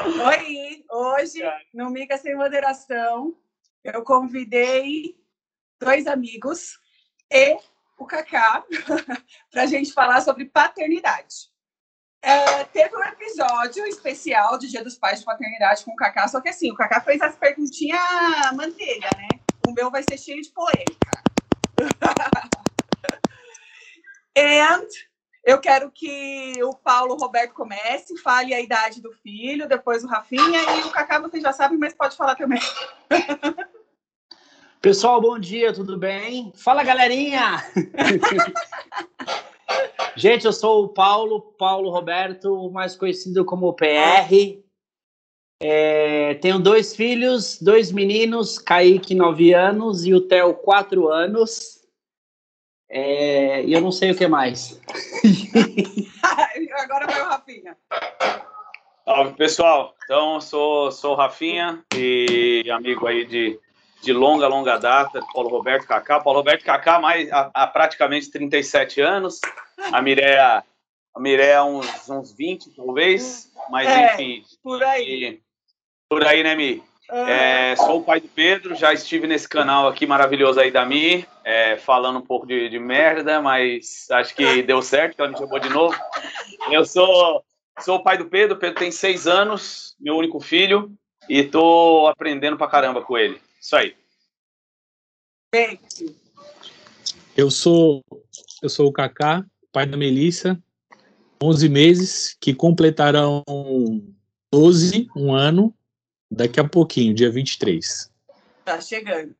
Oi, hoje no Mica Sem Moderação eu convidei dois amigos e o Kaká para a gente falar sobre paternidade. É, teve um episódio especial de Dia dos Pais de Paternidade com o Kaká, só que assim, o Kaká fez as perguntinhas manteiga, né? O meu vai ser cheio de polêmica. And eu quero que o Paulo Roberto comece, fale a idade do filho, depois o Rafinha e o Kaká vocês já sabem, mas pode falar também. Pessoal, bom dia, tudo bem? Fala, galerinha! Gente, eu sou o Paulo, Paulo Roberto, mais conhecido como PR. É, tenho dois filhos, dois meninos, Kaique, 9 anos, e o Theo, 4 anos. É, e eu não sei o que mais. Agora vai o Rafinha. Salve, pessoal. Então, sou, sou o Rafinha e amigo aí de, de longa, longa data, Paulo Roberto Kaká. Paulo Roberto Kaká mais, há, há praticamente 37 anos. A Mireia, a Mireia uns, uns 20, talvez. Mas, É, enfim. por aí. e- por aí, né, Mi? É, sou o pai do Pedro, já estive nesse canal aqui maravilhoso aí da Mi, é, falando um pouco de, de merda, mas acho que deu certo, que ela me chamou de novo. Eu sou, sou o pai do Pedro, o Pedro tem seis anos, meu único filho, e tô aprendendo pra caramba com ele. Isso aí. Eu sou eu sou o Kaká, pai da Melissa, 11 meses, que completarão 12, um ano, daqui a pouquinho, dia 23. tá chegando.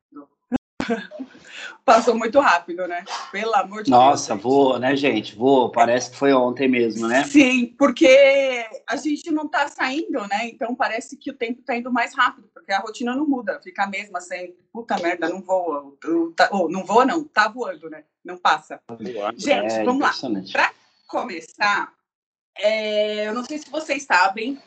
Passou muito rápido, né? Pelo amor de Nossa, Deus. voa, né, gente? Voa, parece que foi ontem mesmo, né? Sim, porque a gente não tá saindo, né? Então parece que o tempo tá indo mais rápido, porque a rotina não muda, fica a mesma sempre. Puta merda, não voa. Eu- tá- oh, não voa, não, tá voando, né? Não passa. Gente, É vamos lá. impressionante. começar, é, eu não sei se vocês sabem.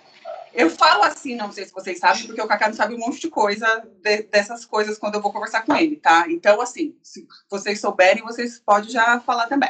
Eu falo assim, não sei se vocês sabem, porque o Kaká não sabe um monte de coisa de- dessas coisas quando eu vou conversar com ele, tá? Então, assim, se vocês souberem, vocês podem já falar também.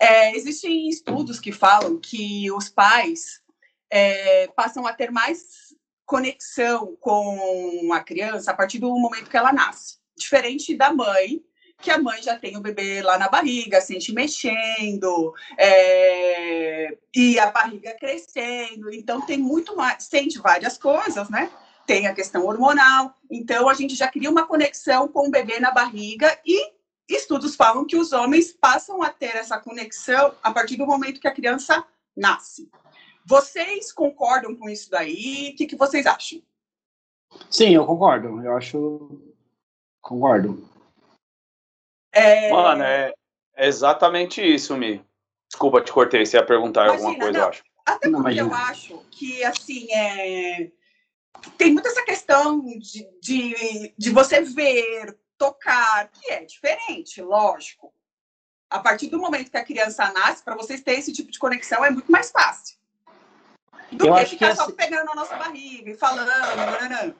É, existem estudos que falam que os pais é, passam a ter mais conexão com a criança a partir do momento que ela nasce. Diferente da mãe, que a mãe já tem o bebê lá na barriga, sente mexendo, é, e a barriga crescendo. Então, tem muito mais, sente várias coisas, né? Tem a questão hormonal. Então, a gente já cria uma conexão com o bebê na barriga e estudos falam que os homens passam a ter essa conexão a partir do momento que a criança nasce. Vocês concordam com isso daí? O que, que vocês acham? Sim, eu concordo. Eu acho. Concordo. É, Mano, é, é exatamente isso, Mi. Desculpa, te cortei, você ia perguntar Imagina, alguma coisa, não. eu acho. Até Não, porque eu acho que, assim, é... tem muito essa questão de, de, de você ver, tocar, que é diferente, lógico. A partir do momento que a criança nasce, para vocês terem esse tipo de conexão, é muito mais fácil. Do Eu que acho que ficar só esse- pegando na nossa barriga e falando. nananã.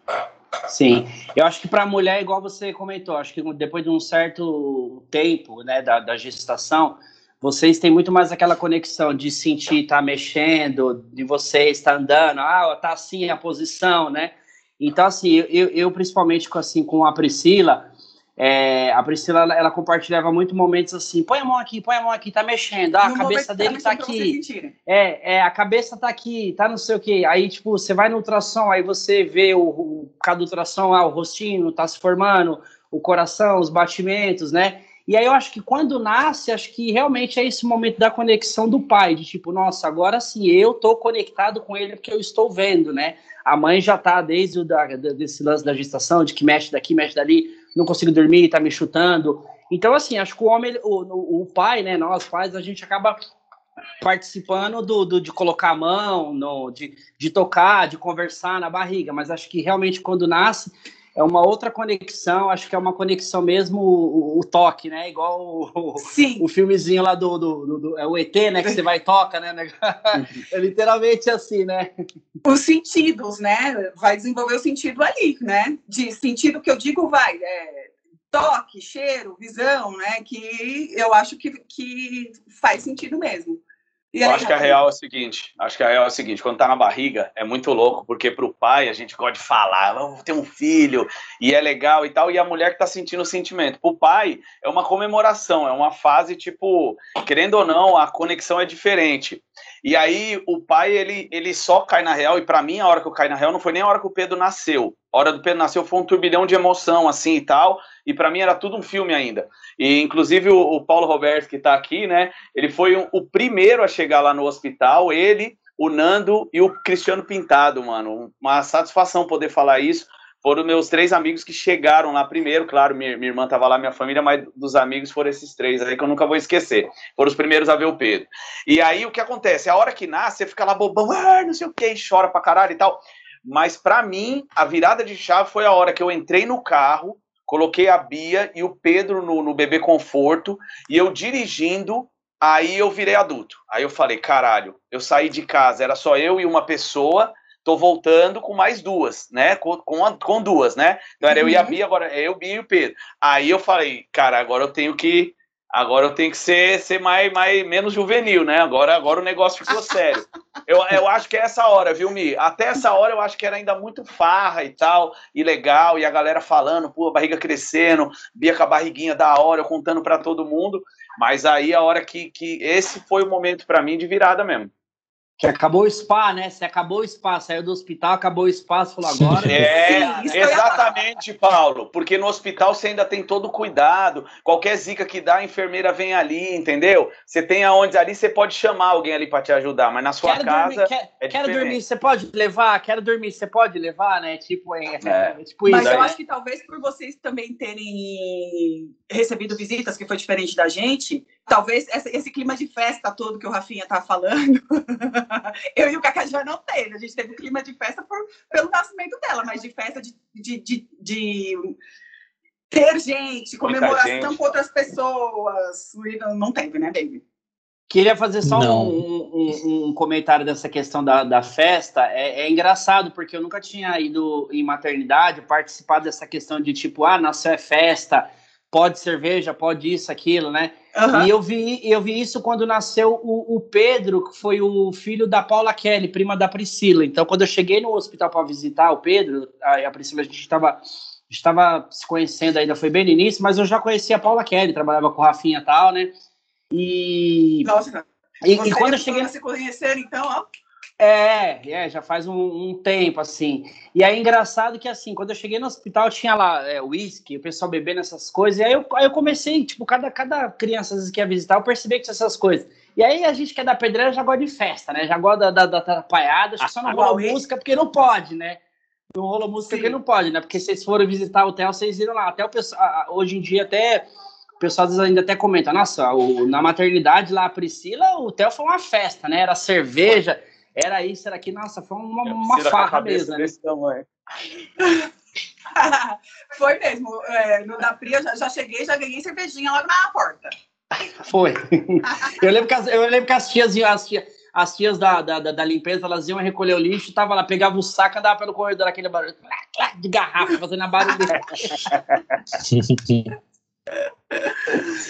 Sim, eu acho que para a mulher, igual você comentou, acho que depois de um certo tempo, né, da, da gestação, vocês têm muito mais aquela conexão de sentir, tá mexendo, de você estar andando, ah, tá assim a posição, né? Então, assim, eu, eu principalmente com, assim, com a Priscila, é, a Priscila, ela, ela compartilhava muito momentos assim, põe a mão aqui, põe a mão aqui, tá mexendo, ah, a No cabeça dele tá vocês aqui, é, é, a cabeça tá aqui, tá não sei o que. Aí, tipo, você vai no ultrassom, aí você vê o, o cada ultrassom, ah, o rostinho tá se formando, o coração, os batimentos, né? E aí eu acho que quando nasce, acho que realmente é esse momento da conexão do pai, de tipo, nossa, agora sim, eu tô conectado com ele porque eu estou vendo, né? A mãe já tá desde o da- desse lance da gestação, de que mexe daqui, mexe dali, não consigo dormir, tá me chutando. Então, assim, acho que o homem, o, o, pai, né, nós pais, a gente acaba participando do, do- de colocar a mão, no, de, de tocar, de conversar na barriga, mas acho que realmente quando nasce é uma outra conexão, acho que é uma conexão mesmo o, o toque, né? Igual o, Sim, o filmezinho lá do, do, do- do- é o ET, né? Que você vai e toca, né? É literalmente assim, né? os sentidos, né? Vai desenvolver o sentido ali, né? De sentido que eu digo vai, é, toque, cheiro, visão, né? Que eu acho que, que faz sentido mesmo. Eu acho que a real é o seguinte, acho que a real é o seguinte, quando tá na barriga é muito louco, porque pro pai a gente gosta de falar, vamos ter um filho, e é legal e tal, e a mulher que tá sentindo o sentimento. Pro pai é uma comemoração, é uma fase tipo, querendo ou não, a conexão é diferente. E aí o pai, ele, ele só cai na real, e para mim a hora que eu caí na real não foi nem a hora que o Pedro nasceu. Hora do Pedro nasceu foi um turbilhão de emoção, assim, e tal, e para mim era tudo um filme ainda. E inclusive o, o Paulo Roberto, que tá aqui, né, ele foi um, o primeiro a chegar lá no hospital, ele, o Nando e o Cristiano Pintado, mano. Uma satisfação poder falar isso, foram meus três amigos que chegaram lá primeiro, claro, minha, minha irmã estava lá, minha família, mas dos amigos foram esses três aí que eu nunca vou esquecer. Foram os primeiros a ver o Pedro. E aí o que acontece? A hora que nasce, você fica lá bobão, ah, não sei o que, chora pra caralho e tal. Mas para mim, a virada de chave foi a hora que eu entrei no carro, coloquei a Bia e o Pedro no, no bebê conforto, e eu dirigindo, aí eu virei adulto. Aí eu falei, caralho, eu saí de casa, era só eu e uma pessoa tô voltando com mais duas, né? Com, com, com duas, né? Então era uhum. eu e a uhum. Bia, agora é eu, Bia e o Pedro. Aí eu falei, cara, agora eu tenho que. Agora eu tenho que ser, ser mais, mais, menos juvenil, né? Agora, agora o negócio ficou sério. Eu, eu acho que é essa hora, viu, Mi? Até essa hora eu acho que era ainda muito farra e tal, e legal, e a galera falando, pô, a barriga crescendo, Bia com a barriguinha da hora, eu contando para todo mundo. Mas aí a hora que, que esse foi o momento para mim de virada mesmo. Que acabou o spa, né? Você acabou o spa, saiu do hospital, acabou o spa, falou agora. É, exatamente, Paulo. Porque no hospital você ainda tem todo o cuidado. Qualquer zica que dá, a enfermeira vem ali, entendeu? Você tem aonde ali, você pode chamar alguém ali para te ajudar, mas na sua quero casa. Dormir, quer, é quero dormir, você pode levar? Quero dormir, você pode levar, né? Tipo, é, é. é tipo mas isso. Mas eu acho que talvez por vocês também terem recebido visitas, que foi diferente da gente, talvez esse clima de festa todo que o Rafinha tá falando. eu e o Cacá já não teve. A gente teve um clima de festa por, pelo nascimento dela, mas de festa de, de, de, de ter gente, comemoração gente. com outras pessoas. Não, não teve, né, baby? Queria fazer só um, um, um, comentário dessa questão da, da festa. É, é, engraçado, porque eu nunca tinha ido em maternidade, participado dessa questão de tipo, ah, nasceu é festa, pode cerveja, pode isso, aquilo, né? Uhum. E eu vi, eu vi isso quando nasceu o, o, Pedro, que foi o filho da Paula Kelly, prima da Priscila. Então, quando eu cheguei no hospital para visitar o Pedro, a, a Priscila, a gente estava estava se conhecendo ainda, foi bem no início, mas eu já conhecia a Paula Kelly, trabalhava com o Rafinha e tal, né? E. Nossa, e, e quando eu cheguei. Se conhecer, então, ó. É, é, já faz um, um, tempo, assim. E aí, engraçado que, assim, quando eu cheguei no hospital, tinha lá é, whisky, o pessoal bebendo essas coisas, e aí eu, aí eu comecei, tipo, cada, cada criança vezes que ia visitar, eu percebi que tinha essas coisas. E aí a gente que é da pedreira já gosta de festa, né? Já gosta da, da, da atrapalhada, acho que só não rola música porque não pode, né? Não rola música Sim. porque não pode, né? Porque se vocês forem visitar o hotel, vocês viram lá. Até o pessoal, hoje em dia, até o pessoal às vezes ainda até comenta, nossa, o, na maternidade lá, a Priscila, o hotel foi uma festa, né? Era cerveja era isso, era aqui, nossa, foi uma, uma farra mesmo. Né? foi mesmo. É, no da Pri, eu já, já cheguei, já ganhei cervejinha logo na porta. Foi. eu, lembro que as, eu lembro que as tias, as tias, as tias da, da, da, limpeza, elas iam recolher o lixo, tava lá, pegava o saco, andava pelo corredor, aquele barulho de garrafa, fazendo a barulho.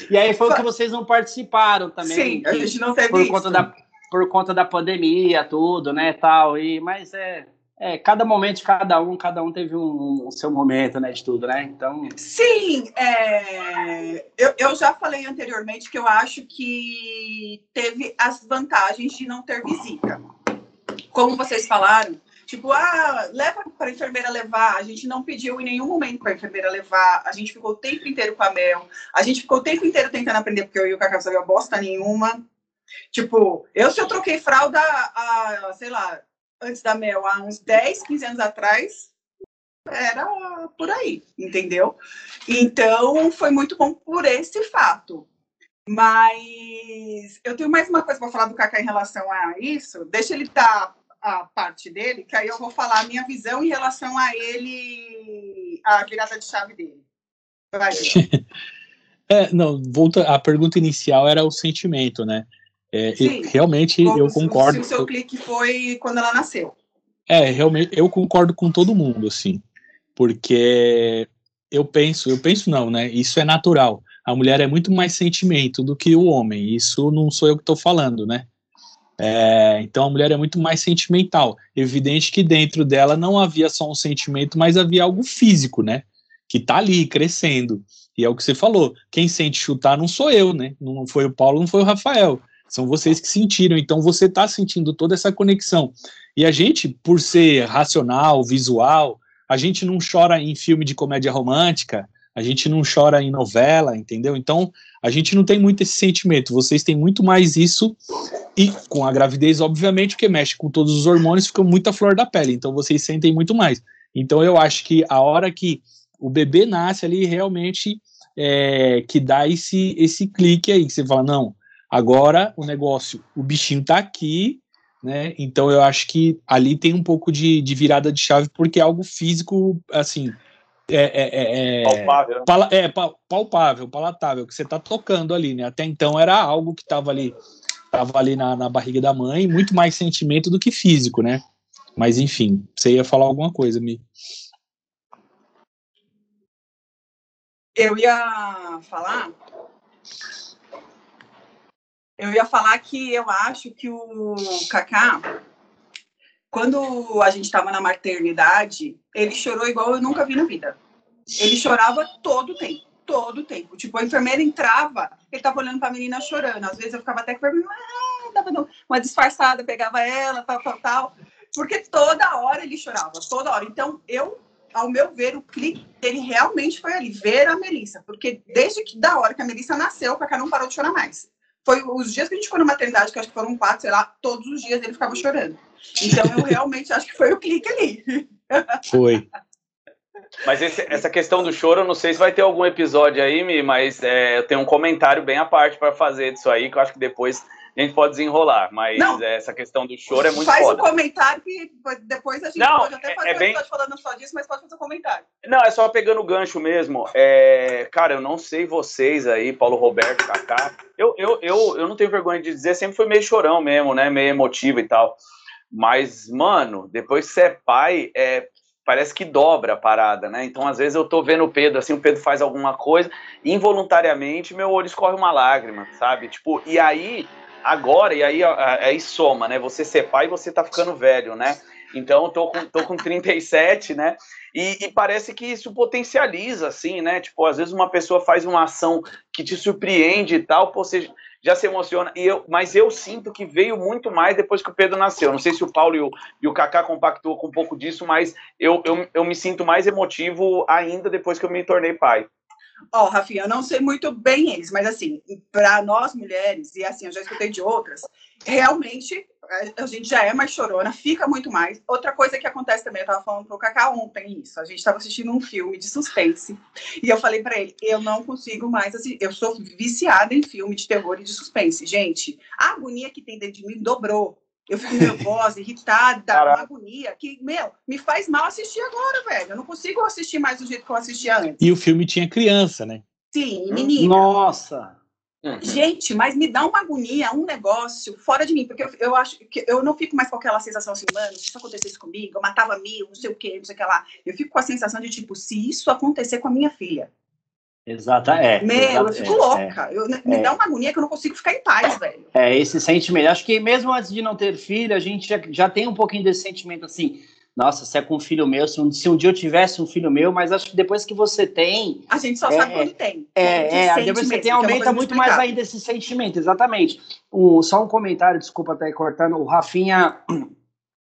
e aí foi o que vocês não participaram também. Sim, a gente não teve por isso. conta da por conta da pandemia, tudo, né, tal, e, mas é, é, cada momento de cada um, cada um teve um, um, seu momento, né, de tudo, né, então... Sim, é, eu, eu já falei anteriormente que eu acho que teve as vantagens de não ter visita. Como vocês falaram, tipo, ah, leva para a enfermeira levar. A gente não pediu em nenhum momento para a enfermeira levar. A gente ficou o tempo inteiro com a Mel. A gente ficou o tempo inteiro tentando aprender, porque eu e o Cacau sabia bosta nenhuma. Tipo, eu se eu troquei fralda, sei lá, antes da Mel, há uns 10, 15 anos atrás, era por aí, entendeu? Então, foi muito bom por esse fato. Mas eu tenho mais uma coisa para falar do Kaká em relação a isso. Deixa ele dar a parte dele, que aí eu vou falar a minha visão em relação a ele, a virada de chave dele. Vai. é, não, volta. A pergunta inicial era o sentimento, né? É, realmente Como eu concordo. Se o seu clique foi quando ela nasceu. É, realmente eu concordo com todo mundo, assim, porque eu penso, eu penso não, né? Isso é natural. A mulher é muito mais sentimento do que o homem. Isso não sou eu que estou falando, né? É, então a mulher é muito mais sentimental. Evidente que dentro dela não havia só um sentimento, mas havia algo físico, né? Que tá ali crescendo. E é o que você falou. Quem sente chutar não sou eu, né? Não foi o Paulo, não foi o Rafael. São vocês que sentiram. Então você tá sentindo toda essa conexão. E a gente, por ser racional, visual, a gente não chora em filme de comédia romântica, a gente não chora em novela, entendeu? Então, a gente não tem muito esse sentimento. Vocês têm muito mais isso, e com a gravidez, obviamente, porque mexe com todos os hormônios, fica muito a flor da pele. Então, vocês sentem muito mais. Então, eu acho que a hora que o bebê nasce ali, realmente, é, que dá esse, esse clique aí, que você fala, não, agora o negócio, o bichinho tá aqui, né? Então, eu acho que ali tem um pouco de, de virada de chave, porque é algo físico, assim, é, é, é, é, palpável. Né? Pala, é palpável, palatável, que você está tocando ali, né? Até então era algo que estava ali, tava ali na, na barriga da mãe, muito mais sentimento do que físico, né? Mas enfim, você ia falar alguma coisa, Mi. Eu ia falar. Eu ia falar que eu acho que o Kaká quando a gente estava na maternidade, ele chorou igual eu nunca vi na vida. Ele chorava todo o tempo, todo o tempo. Tipo, a enfermeira entrava, ele estava olhando para a menina chorando. Às vezes eu ficava até com ah, dava uma disfarçada, pegava ela, tal, tal, tal. Porque toda hora ele chorava, toda hora. Então, eu, ao meu ver, o clique dele realmente foi ali, ver a Melissa. Porque desde que da hora que a Melissa nasceu, o Cacá não parou de chorar mais. Foi os dias que a gente foi na maternidade, que acho que foram quatro, sei lá, todos os dias ele ficava chorando. Então eu realmente acho que foi o clique ali. Foi. Mas esse, essa questão do choro, eu não sei se vai ter algum episódio aí, Mi, mas é, eu tenho um comentário bem à parte para fazer disso aí, que eu acho que depois a gente pode desenrolar. Mas não, essa questão do choro é muito Faz foda. um comentário que depois a gente não, pode até é, fazer é, é bem... um falando só disso, mas pode fazer um comentário. Não, é só pegando o gancho mesmo. É, cara, eu não sei vocês aí, Paulo Roberto, Kaká. Eu, eu, eu, eu não tenho vergonha de dizer, sempre fui meio chorão mesmo, né? Meio emotivo e tal. Mas, mano, depois que você é pai, é, parece que dobra a parada, né? Então, às vezes eu tô vendo o Pedro, assim, o Pedro faz alguma coisa, involuntariamente meu olho escorre uma lágrima, sabe? Tipo, e aí, agora, e aí, aí soma, né? Você ser pai, você tá ficando velho, né? Então, tô com, tô com 37, né? E, e, parece que isso potencializa, assim, né? Tipo, às vezes uma pessoa faz uma ação que te surpreende e tal, pô, você já se emociona. E eu, mas eu sinto que veio muito mais depois que o Pedro nasceu. Não sei se o Paulo e o, e o Kaká compactou com um pouco disso, mas eu, eu, eu me sinto mais emotivo ainda depois que eu me tornei pai. Ó, oh, Rafinha, eu não sei muito bem eles, mas assim, para nós mulheres, e assim, eu já escutei de outras, realmente a gente já é mais chorona, fica muito mais. Outra coisa que acontece também, eu tava falando pro Cacá ontem isso, a gente tava assistindo um filme de suspense, e eu falei para ele, eu não consigo mais assistir, eu sou viciada em filme de terror e de suspense. Gente, a agonia que tem dentro de mim dobrou. Eu fico nervosa, irritada, Caraca. uma agonia que, meu, me faz mal assistir agora, velho. Eu não consigo assistir mais do jeito que eu assistia antes. E o filme tinha criança, né? Sim, menina. Nossa! Uhum. Gente, mas me dá uma agonia, um negócio fora de mim, porque eu, eu, acho que eu não fico mais com aquela sensação assim, mano, se isso acontecesse comigo, eu matava mil, não sei o que, não sei o que lá. Eu fico com a sensação de tipo, se isso acontecer com a minha filha. Exato, é. Meu, exato, eu fico é, louca. É, eu, me é, dá uma agonia que eu não consigo ficar em paz, velho. É, esse sentimento. Acho que mesmo antes de não ter filho, a gente já, já tem um pouquinho desse sentimento assim nossa, se é com um filho meu, se um, se um dia eu tivesse um filho meu, mas acho que depois que você tem. A gente só é, sabe quando tem. É, é depois que você tem, é aumenta é muito mais ainda esse sentimento, exatamente. Um, só um comentário, desculpa até cortando, o Rafinha.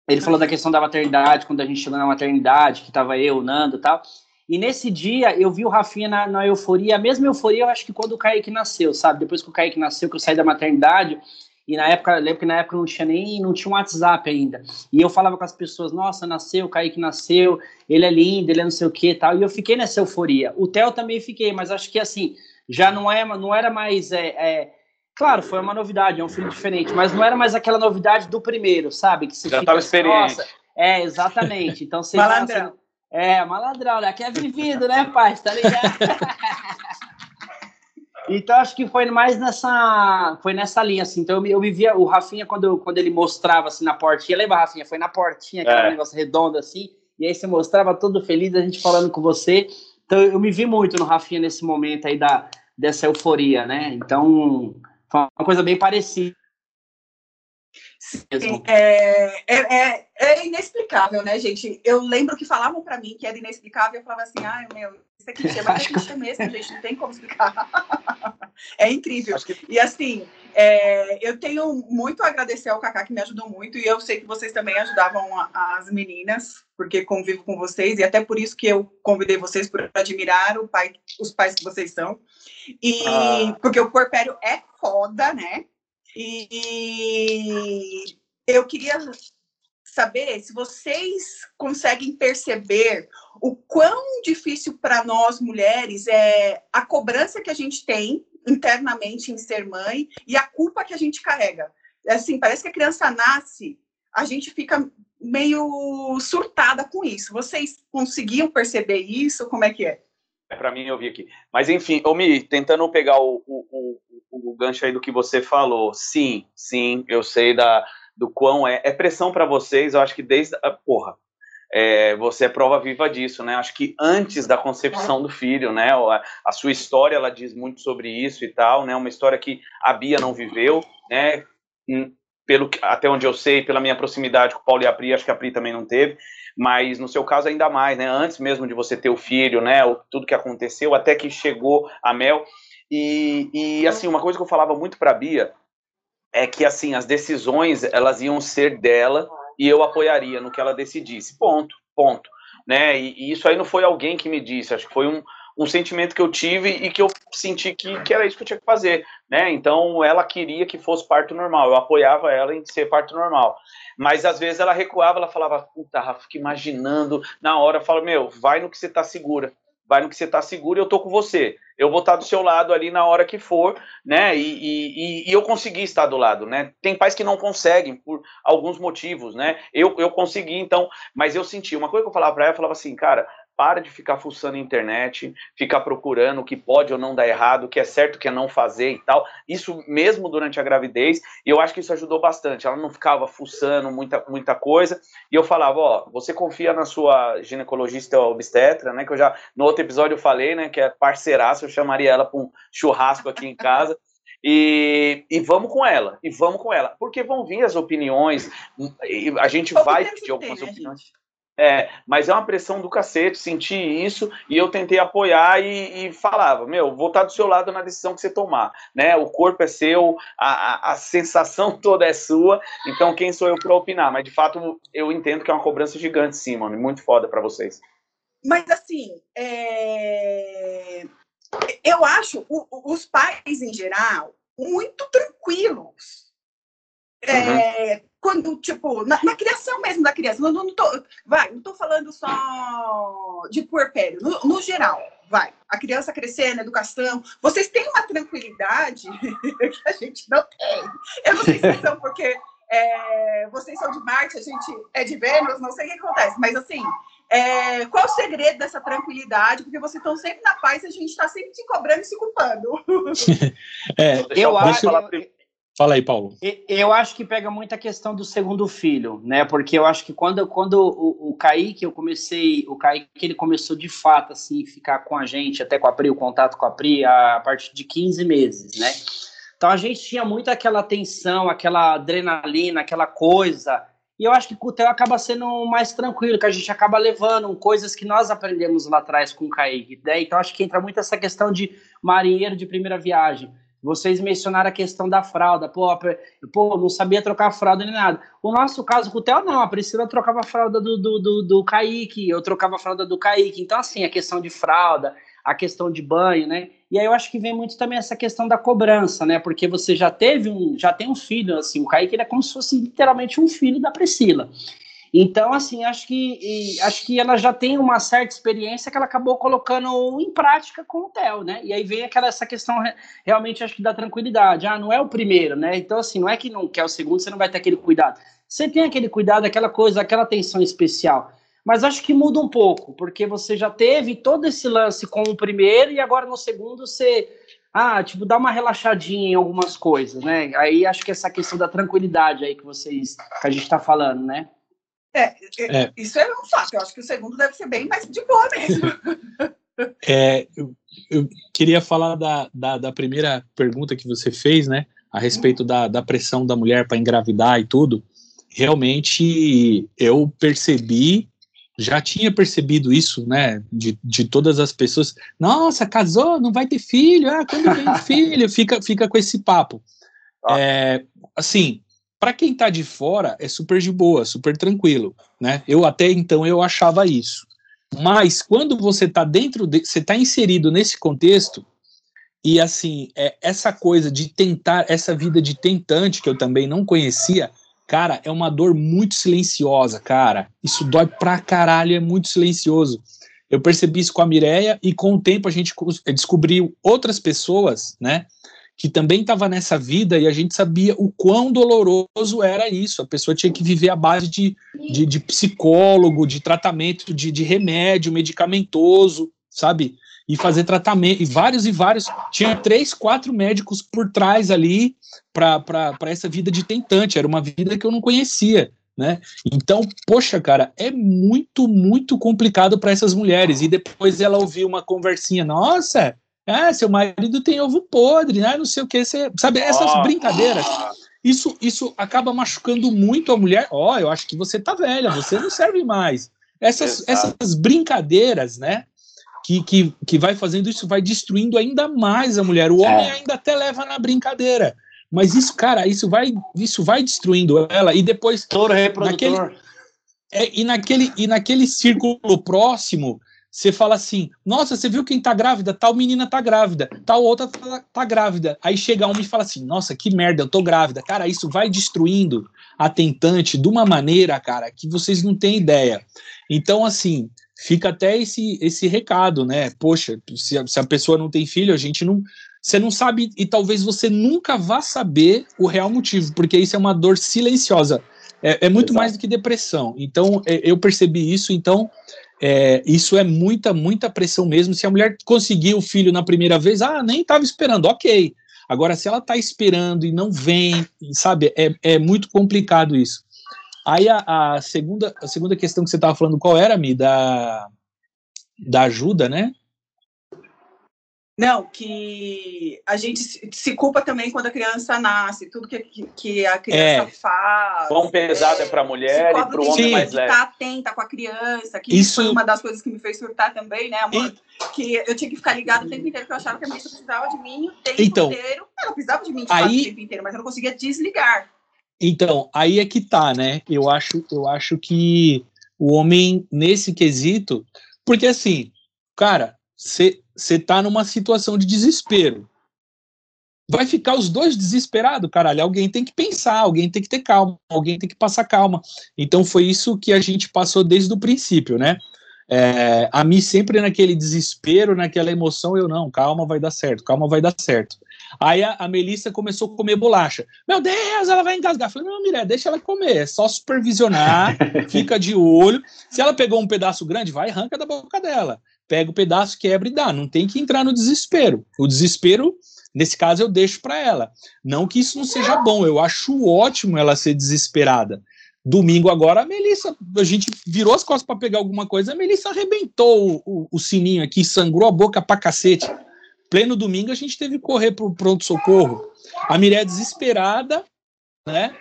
Ele falou da questão da maternidade, quando a gente chegou na maternidade, que tava eu, o Nando e tal. E nesse dia eu vi o Rafinha na, na euforia, a mesma euforia eu acho que quando o Kaique nasceu, sabe? Depois que o Kaique nasceu, que eu saí da maternidade, e na época, lembro que na época não tinha nem, não tinha um WhatsApp ainda. E eu falava com as pessoas, nossa, nasceu, o Kaique nasceu, ele é lindo, ele é não sei o que tal. E eu fiquei nessa euforia. O Theo também fiquei, mas acho que assim, já não, é, não era mais. É, é, claro, foi uma novidade, é um filho diferente, mas não era mais aquela novidade do primeiro, sabe? Que você já estava assim, experiente. é, exatamente. Então você. malandrão. É, malandrão, né? Que é vivido, né, pai? Tá ligado? Então acho que foi mais nessa, foi nessa linha assim. Então eu, eu me via o Rafinha quando, quando ele mostrava assim na portinha, lembra Rafinha? Foi na portinha, aquele é. negócio redondo assim. E aí você mostrava todo feliz a gente falando com você. Então eu me vi muito no Rafinha nesse momento aí da dessa euforia, né? Então foi uma coisa bem parecida. Sim, é, é, é, é, inexplicável, né, gente? Eu lembro que falavam para mim que era inexplicável, eu falava assim, ai, meu, isso aqui chama é clichê mesmo, gente, não tem como explicar. é incrível. Que... E assim, é, eu tenho muito a agradecer ao Kaká, que me ajudou muito, e eu sei que vocês também ajudavam a, as meninas, porque convivo com vocês, e até por isso que eu convidei vocês por admirar o pai, os pais que vocês são. E ah. porque o Corpério é foda, né? E eu queria saber se vocês conseguem perceber o quão difícil para nós mulheres é a cobrança que a gente tem internamente em ser mãe e a culpa que a gente carrega. Assim, parece que a criança nasce, a gente fica meio surtada com isso. Vocês conseguiam perceber isso? Como é que é? É para mim eu vi aqui. Mas enfim, Omi, tentando pegar o, o, o, o, gancho aí do que você falou. Sim, sim, eu sei da, do quão é. É pressão para vocês, eu acho que desde. A, porra, é, você é prova viva disso, né? Acho que antes da concepção do filho, né? A, a, sua história ela diz muito sobre isso e tal, né? Uma história que a Bia não viveu, né? Hum, pelo até onde eu sei, pela minha proximidade com o Paulo e a Pri, acho que a Pri também não teve, mas no seu caso ainda mais, né? Antes mesmo de você ter o filho, né? Tudo que aconteceu, até que chegou a Mel. E, e assim, uma coisa que eu falava muito para Bia é que assim as decisões elas iam ser dela e eu apoiaria no que ela decidisse. Ponto, ponto. Né? E, e, isso aí não foi alguém que me disse, acho que foi um, um sentimento que eu tive e que eu senti que, que era isso que eu tinha que fazer. Né? Então ela queria que fosse parto normal, eu apoiava ela em ser parto normal. Mas às vezes ela recuava, ela falava, puta, Rafa, fica imaginando. Na hora eu falo, meu, vai no que você está segura vai no que você está seguro e eu tô com você. Eu vou estar tá do seu lado ali na hora que for, né? E, e, e, eu consegui estar do lado, né? Tem pais que não conseguem por alguns motivos, né? Eu, eu consegui, então, mas eu senti. Uma coisa que eu falava para ela, eu falava assim, cara, para de ficar fuçando a internet, ficar procurando o que pode ou não dar errado, o que é certo, o que é não fazer e tal. Isso mesmo durante a gravidez, e eu acho que isso ajudou bastante. Ela não ficava fuçando muita, muita coisa, e eu falava, ó, você confia na sua ginecologista obstetra, né, que eu já, no outro episódio eu falei, né, que é parceiraça, eu chamaria ela para um churrasco aqui em casa, E, e, vamos com ela, e vamos com ela, porque vão vir as opiniões, a gente vai pedir algumas né, opiniões. Gente? É, mas é uma pressão do cacete, senti isso e eu tentei apoiar e, e, falava, meu, vou estar do seu lado na decisão que você tomar, né? O corpo é seu, a, a, a sensação toda é sua, então quem sou eu para opinar? Mas de fato eu entendo que é uma cobrança gigante, sim, mano, muito foda para vocês. Mas assim, é... eu acho o, os pais em geral muito tranquilos. É, uhum quando, tipo, na, na, criação mesmo da criança, não, não, tô, vai, não tô falando só de puerpério, no, no geral, vai, a criança crescendo, educação, vocês têm uma tranquilidade que a gente não tem. Eu não sei se são porque é, vocês são de Marte, a gente é de Vênus, não sei o que acontece, mas assim, é, qual o segredo dessa tranquilidade? Porque vocês estão sempre na paz e a gente está sempre te cobrando e se culpando. é, eu acho. Fala aí, Paulo. Eu acho que pega muito a questão do segundo filho, né? Porque eu acho que quando, quando o, o Kaique, eu comecei, o Kaique, ele começou de fato, assim, ficar com a gente, até com a Pri, o contato com a Pri, a partir de 15 meses, né? Então a gente tinha muito aquela tensão, aquela adrenalina, aquela coisa. E eu acho que com o Theo acaba sendo mais tranquilo, que a gente acaba levando coisas que nós aprendemos lá atrás com o Kaique. Né? Então acho que entra muito essa questão de marinheiro de primeira viagem vocês mencionaram a questão da fralda. Pô, pô não sabia trocar fralda nem nada. O nosso caso com o Theo, não. A Priscila trocava a fralda do, do, do, do Kaique, eu trocava a fralda do Kaique. Então, assim, a questão de fralda, a questão de banho, né? E aí eu acho que vem muito também essa questão da cobrança, né? Porque você já teve um, já tem um filho, assim, o Kaique ele é como se fosse literalmente um filho da Priscila. Então, assim, acho que acho que ela já tem uma certa experiência que ela acabou colocando em prática com o Theo, né? E aí vem aquela essa questão realmente acho que da tranquilidade. Ah, não é o primeiro, né? Então, assim, não é que não quer o segundo, você não vai ter aquele cuidado. Você tem aquele cuidado, aquela coisa, aquela atenção especial. Mas acho que muda um pouco, porque você já teve todo esse lance com o primeiro e agora no segundo você ah, tipo, dá uma relaxadinha em algumas coisas, né? Aí acho que essa questão da tranquilidade aí que vocês que a gente está falando, né? É, é, é, isso é um fato. Eu acho que o segundo deve ser bem mais de boa mesmo. É, eu, eu, queria falar da, da, da, primeira pergunta que você fez, né? a respeito da, da pressão da mulher para engravidar e tudo, realmente eu percebi, já tinha percebido isso, né, de, de todas as pessoas, nossa, casou, não vai ter filho, ah, quando vem filho, fica, fica com esse papo. Ah. É, assim, para quem tá de fora, é super de boa, super tranquilo, né, eu até então eu achava isso. Mas quando você tá dentro, de, você tá inserido nesse contexto, e assim, é, essa coisa de tentar, essa vida de tentante que eu também não conhecia, cara, é uma dor muito silenciosa, cara. Isso dói pra caralho, é muito silencioso. Eu percebi isso com a Mireia e com o tempo a gente descobriu outras pessoas, né, que também estava nessa vida e a gente sabia o quão doloroso era isso. A pessoa tinha que viver à base de, de, de psicólogo, de tratamento, de, de remédio medicamentoso, sabe? e fazer tratamento, e vários e vários. Tinha três, quatro médicos por trás ali para essa vida de tentante, era uma vida que eu não conhecia. Né? Então, poxa, cara, é muito, muito complicado para essas mulheres. E depois ela ouviu uma conversinha, nossa, é, seu marido tem ovo podre, né? Não sei o que, você, sabe? Essas oh. brincadeiras. Isso, isso acaba machucando muito a mulher. Ó, oh, eu acho que você tá velha, você não serve mais. Essas, essas brincadeiras, né? que, que, que vai fazendo isso, vai destruindo ainda mais a mulher. O homem é. ainda até leva na brincadeira. Mas isso, cara, isso vai, isso vai destruindo ela. E depois. Touro reprodutor. Naquele, é, e, naquele, e naquele círculo próximo, você fala assim: nossa, você viu quem tá grávida? Tal menina tá grávida, tal outra tá, tá grávida. Aí chega um e fala assim: nossa, que merda, eu tô grávida. Cara, isso vai destruindo a tentante de uma maneira, cara, que vocês não têm ideia. Então, assim, fica até esse, esse recado, né? Poxa, se a, se a pessoa não tem filho, a gente não. Você não sabe, e talvez você nunca vá saber o real motivo, porque isso é uma dor silenciosa. É, é muito Exato. mais do que depressão. Então, é, eu percebi isso, então. É, isso é muita, muita pressão mesmo. Se a mulher conseguir o filho na primeira vez, ah, nem estava esperando, ok. Agora, se ela está esperando e não vem, sabe, é, é muito complicado isso. Aí a, a, segunda, a segunda questão que você estava falando, qual era, Mi? Da, da ajuda, né? Não, que a gente se culpa também quando a criança nasce, tudo que, que a criança é. faz. Quão pesado é, para a mulher e para o homem mais leve. Estar atenta com a criança, que isso foi uma das coisas que me fez surtar também, né, amor? E... Que eu tinha que ficar ligado o tempo inteiro, porque eu achava que a minha precisava de mim o tempo então, inteiro. Ela precisava de mim de aí... o tempo inteiro, mas eu não conseguia desligar. Então, aí é que tá, né? Eu acho, eu acho que o homem, nesse quesito, porque assim, cara, você tá numa situação de desespero. Vai ficar os dois desesperados, caralho. Alguém tem que pensar, alguém tem que ter calma, alguém tem que passar calma. Então foi isso que a gente passou desde o princípio, né? É, a mim sempre naquele desespero, naquela emoção, eu não, calma, vai dar certo, calma, vai dar certo. Aí a, a Melissa começou a comer bolacha. Meu Deus, ela vai engasgar. Eu falei, não, Miré, deixa ela comer. É só supervisionar, fica de olho. Se ela pegou um pedaço grande, vai arranca da boca dela. Pega o pedaço, quebra e dá. Não tem que entrar no desespero. O desespero, nesse caso, eu deixo para ela. Não que isso não seja bom, eu acho ótimo ela ser desesperada. Domingo agora, a Melissa, a gente virou as costas para pegar alguma coisa, a Melissa arrebentou o, o, o sininho aqui, sangrou a boca pra cacete. Pleno domingo a gente teve que correr para o pronto-socorro. A Miré desesperada, né?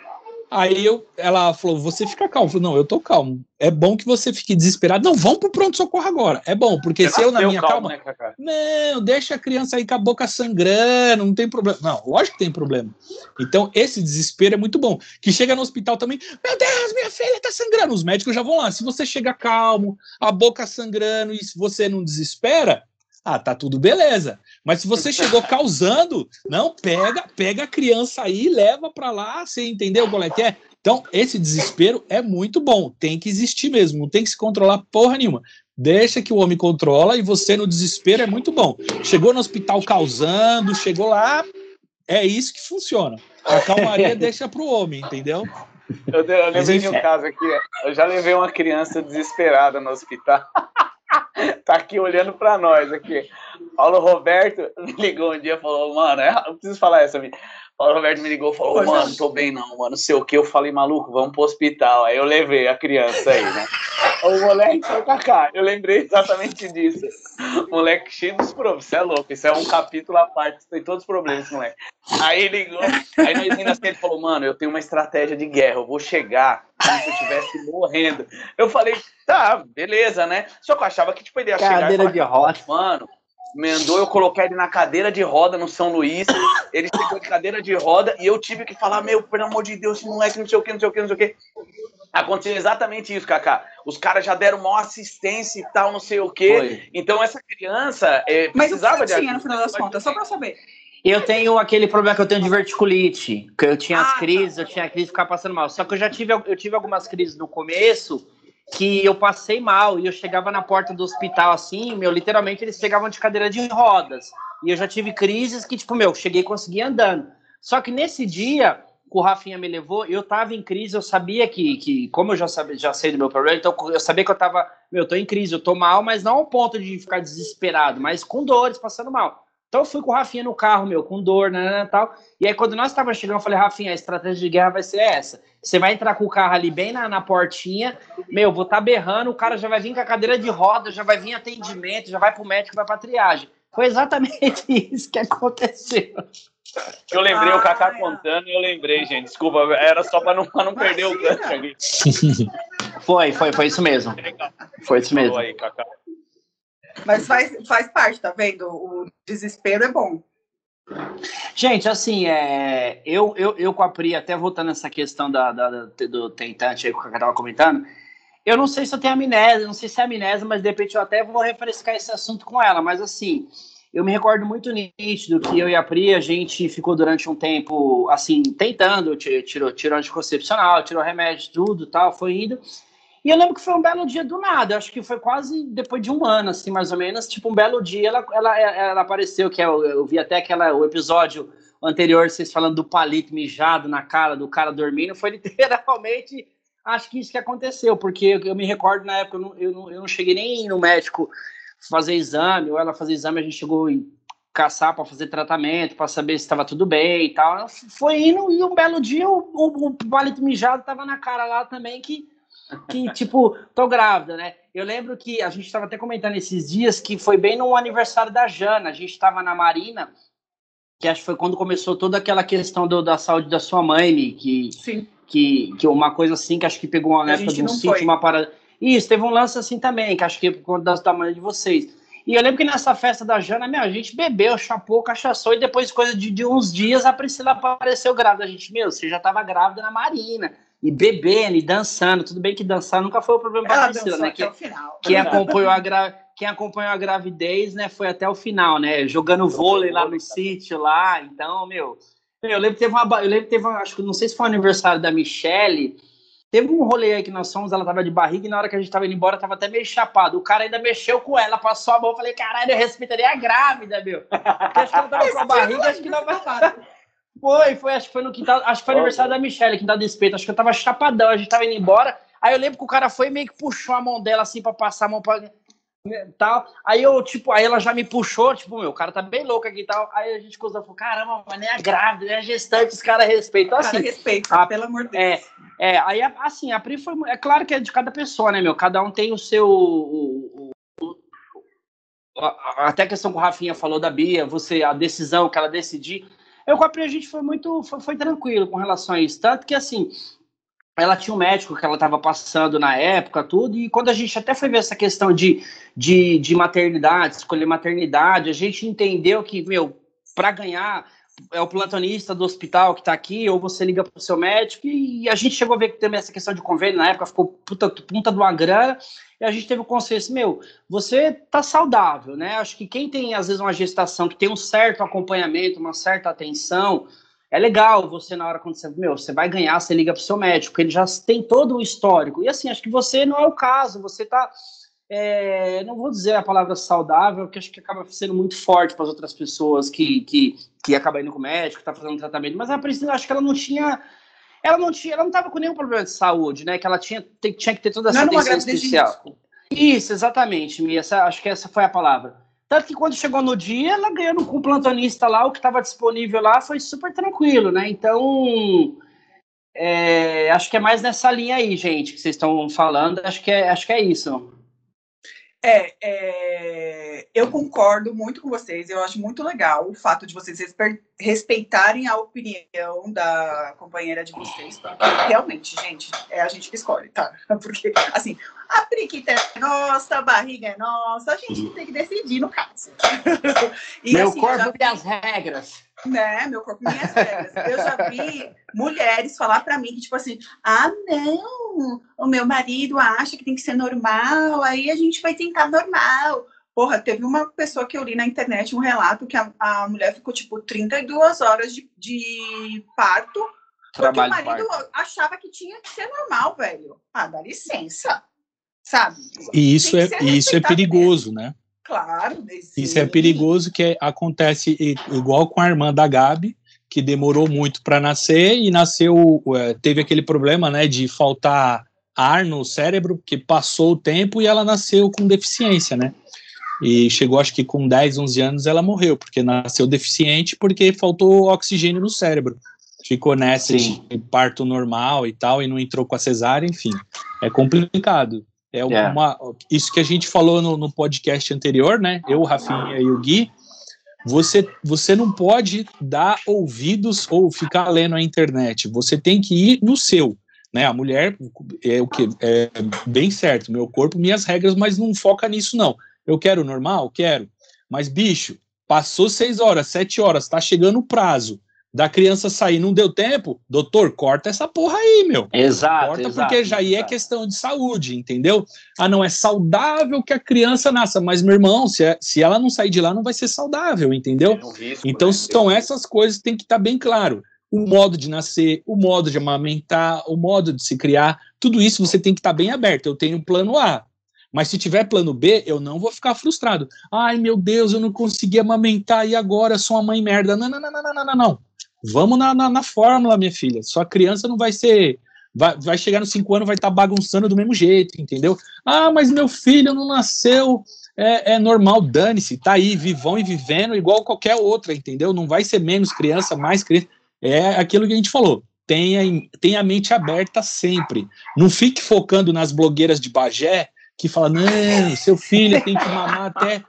Aí eu, ela falou: você fica calmo. Eu falei, não, eu tô calmo. É bom que você fique desesperado. Não, vamos pro pronto-socorro agora. É bom, porque se eu na minha calma. calma né, não, deixa a criança aí com a boca sangrando, não tem problema. Não, lógico que tem problema. Então, esse desespero é muito bom. Que chega no hospital também, meu Deus, minha filha tá sangrando. Os médicos já vão lá. Se você chega calmo, a boca sangrando e se você não desespera, ah, tá tudo beleza. Mas se você chegou causando, não, pega, pega a criança aí, leva para lá, você entendeu qual é que é? Então, esse desespero é muito bom, tem que existir mesmo, não tem que se controlar porra nenhuma. Deixa que o homem controla e você no desespero é muito bom. Chegou no hospital causando, chegou lá, é isso que funciona. A calmaria deixa pro homem, entendeu? Eu, eu lembrei de um caso aqui, eu já levei uma criança desesperada no hospital. tá aqui olhando para nós aqui. Paulo Roberto me ligou um dia e falou, mano, é, eu preciso falar essa. O Roberto me ligou e falou, mano, tô bem não, mano, sei o que. Eu falei, maluco, vamos pro hospital. Aí eu levei a criança aí, né? O moleque foi Kaká. Eu lembrei exatamente disso. Moleque cheio dos problemas. Isso é louco. Isso é um capítulo à parte. Tem todos os problemas, moleque. Aí ligou. Aí nós vindo assim, ele falou, mano, eu tenho uma estratégia de guerra. Eu vou chegar como se eu estivesse morrendo. Eu falei, tá, beleza, né? Só que eu achava que, tipo, ele ia chegar. Cadeira de roda. Mano, mandou eu colocar ele na cadeira de roda no São Luís. Ele ficou de cadeira de roda e eu tive que falar: Meu, pelo amor de Deus, esse moleque, não sei o que, não sei o que, não sei o que. Aconteceu exatamente isso, Kaká. Os caras já deram maior assistência e tal, não sei o quê. Foi. Então essa criança é, precisava Mas o que tinha no final das contas, só pra saber. Eu tenho aquele problema que eu tenho de verticulite, que eu tinha as ah, crises, tá. eu tinha a crise de ficar passando mal. Só que eu já tive, eu tive algumas crises no começo que eu passei mal e eu chegava na porta do hospital assim, meu, literalmente eles chegavam de cadeira de rodas. E eu já tive crises que, tipo, meu, cheguei e consegui andando. Só que nesse dia, que o Rafinha me levou, eu tava em crise, eu sabia que, que como eu já, sabia, já sei do meu problema, então eu sabia que eu tava, meu, eu tô em crise, eu tô mal, mas não ao ponto de ficar desesperado, mas com dores, passando mal. Então eu fui com o Rafinha no carro, meu, com dor, né, né, tal. E aí quando nós estávamos chegando, eu falei, Rafinha, a estratégia de guerra vai ser essa. Você vai entrar com o carro ali bem na, na portinha, meu, vou estar tá berrando, o cara já vai vir com a cadeira de roda, já vai vir atendimento, já vai pro médico, vai pra triagem. Foi exatamente isso que aconteceu. Eu lembrei ah, o Kaká é. contando e eu lembrei, gente. Desculpa, era só para não, pra não perder o gancho aqui. Foi, foi, foi isso mesmo. Foi isso mesmo. Aí, Kaká. Mas faz, faz parte, tá vendo? O desespero é bom. Gente, assim, é, eu, eu, eu com a Pri, até voltando nessa questão da, da, do tentante aí que Cacá estava comentando, eu não sei se eu tenho amnésia, não sei se é amnésia, mas de repente eu até vou refrescar esse assunto com ela, mas assim, eu me recordo muito nítido que eu e a Pri, a gente ficou durante um tempo, assim, tentando, tirou, tirou anticoncepcional, tirou remédio, tudo tal, foi indo, e eu lembro que foi um belo dia do nada, acho que foi quase depois de um ano, assim, mais ou menos. Tipo, um belo dia ela, ela, ela apareceu, que é, eu, eu vi até aquela, o episódio anterior, vocês falando do palito mijado na cara do cara dormindo, foi literalmente, acho que isso que aconteceu, porque eu, eu me recordo na época, eu não, eu não, eu não cheguei nem no médico fazer exame, ou ela fazer exame, a gente chegou em caçar para fazer tratamento, para saber se estava tudo bem e tal. Foi indo, e um belo dia o, o, o palito mijado estava na cara lá também, que que, tipo, tô grávida, né? Eu lembro que a gente estava até comentando esses dias que foi bem no aniversário da Jana, a gente estava na Marina, que acho que foi quando começou toda aquela questão do, da saúde da sua mãe, que, Sim. que, que uma coisa assim, que acho que pegou uma época de um sítio, uma parada. Isso, teve um lance assim também, que acho que é por conta das tamanhos de vocês. E eu lembro que nessa festa da Jana, minha, a gente bebeu, chapou, cachaçou, e depois, coisa de, de uns dias, a Priscila apareceu grávida. A gente, meu, você já estava grávida na Marina e bebendo e dançando. Tudo bem que dançar nunca foi o problema para Priscila, né? Que, quem, acompanhou a gra... quem acompanhou a gravidez, né, foi até o final, né? Jogando vôlei lá no sítio lá. Então, meu, eu lembro que teve uma, eu lembro que teve, uma, acho que não sei se foi o aniversário da Michelle. Teve um rolê aí que nós fomos, ela tava de barriga e na hora que a gente tava indo embora, tava até meio chapado. O cara ainda mexeu com ela, passou a mão. Falei, caralho, eu respeitaria a grávida, meu. Porque acho que ela tava com a barriga, acho que não vai foi, foi, acho que foi no quintal, acho que foi aniversário da Michelle, quintal do espeto, acho que eu tava chapadão, a gente tava indo embora, aí eu lembro que o cara foi meio que puxou a mão dela assim pra passar a mão pra né, tal, aí eu, tipo, aí ela já me puxou, tipo, meu, o cara tá bem louco aqui e tal, aí a gente coisa falou, caramba, mas nem a grávida, nem a gestante, os caras respeitam, assim. Cara, respeito, a, pelo amor de Deus. É, é, aí, assim, a Pri foi, é claro que é de cada pessoa, né, meu, cada um tem o seu, o, o, até a questão que o Rafinha falou da Bia, você, a decisão que ela decidir, eu com a Pri, a gente foi muito, foi, foi tranquilo com relação a isso. Tanto que, assim, ela tinha um médico que ela estava passando na época, tudo, e quando a gente até foi ver essa questão de, de, de maternidade, escolher maternidade, a gente entendeu que, meu, para ganhar, é o plantonista do hospital que está aqui, ou você liga para o seu médico, e a gente chegou a ver que também essa questão de convênio, na época ficou puta, puta de uma grana, e a gente teve o consenso, meu, você tá saudável, né? Acho que quem tem, às vezes, uma gestação que tem um certo acompanhamento, uma certa atenção, é legal você, na hora quando você, meu, você vai ganhar, você liga para o seu médico, ele já tem todo o histórico. E assim, acho que você não é o caso, você tá. É, não vou dizer a palavra saudável, porque acho que acaba sendo muito forte para as outras pessoas que, que, que acabam indo com o médico, tá fazendo tratamento, mas a Priscila, acho que ela não tinha ela não tinha, ela não estava com nenhum problema de saúde, né? Que ela tinha, tinha que ter toda essa não atenção especial. Isso, exatamente, Mia. Essa, acho que essa foi a palavra. Tanto que quando chegou no dia, ela ganhando com o plantonista lá, o que estava disponível lá, foi super tranquilo, né? Então, é, acho que é mais nessa linha aí, gente, que vocês estão falando. Acho que é, acho que é isso. É, é, eu concordo muito com vocês. Eu acho muito legal o fato de vocês respeitarem a opinião da companheira de vocês, realmente, gente, é a gente que escolhe, tá? Porque, assim, a periquita é nossa, a barriga é nossa, a gente tem que decidir no caso. E, Meu assim, corpo e as regras né, meu corpo, minhas regras. Eu já vi mulheres falar para mim que, tipo assim, ah, não, o meu marido acha que tem que ser normal, aí a gente vai tentar normal. Porra, teve uma pessoa que eu li na internet um relato que a, a mulher ficou, tipo, 32 horas de, de parto, Trabalho porque o marido achava que tinha que ser normal, velho. Ah, dá licença, sabe? E isso, é, isso é perigoso, mesmo. né? Claro. Isso é perigoso, que é, acontece igual com a irmã da Gabi, que demorou muito para nascer e nasceu, é, teve aquele problema, né, de faltar ar no cérebro, que passou o tempo e ela nasceu com deficiência, né? E chegou, acho que com 10, 11 anos ela morreu, porque nasceu deficiente porque faltou oxigênio no cérebro. Ficou nessa Sim. de parto normal e tal, e não entrou com a cesárea, enfim. É complicado. É uma, é. isso que a gente falou no, no, podcast anterior, né? Eu, o Rafinha e o Gui. Você, você não pode dar ouvidos ou ficar lendo a internet. Você tem que ir no seu. Né? A mulher é o que é bem certo, meu corpo, minhas regras, mas não foca nisso, não. Eu quero normal? Quero. Mas, bicho, passou seis horas, sete horas, tá chegando o prazo da criança sair, não deu tempo, doutor, corta essa porra aí, meu. Exato. Corta exato, porque já é exato. é questão de saúde, entendeu? Ah, não é saudável que a criança nasça, mas meu irmão, se, é, se ela não sair de lá, não vai ser saudável, entendeu? É um risco, então né? são essas coisas que tem que estar tá bem claro. O modo de nascer, o modo de amamentar, o modo de se criar, tudo isso você tem que estar tá bem aberto. Eu tenho plano A, mas se tiver plano B, eu não vou ficar frustrado. Ai, meu Deus, eu não consegui amamentar e agora sou uma mãe merda. Não, não, não, não, não, não, não. Vamos na, na, na fórmula, minha filha. Sua criança não vai ser. Vai, vai chegar nos cinco anos, vai estar tá bagunçando do mesmo jeito, entendeu? Ah, mas meu filho não nasceu. É, é normal, dane-se, tá aí, vivão e vivendo igual qualquer outra, entendeu? Não vai ser menos criança, mais criança. É aquilo que a gente falou. Tenha, tenha a mente aberta sempre. Não fique focando nas blogueiras de Bagé que fala: não, seu filho tem que mamar até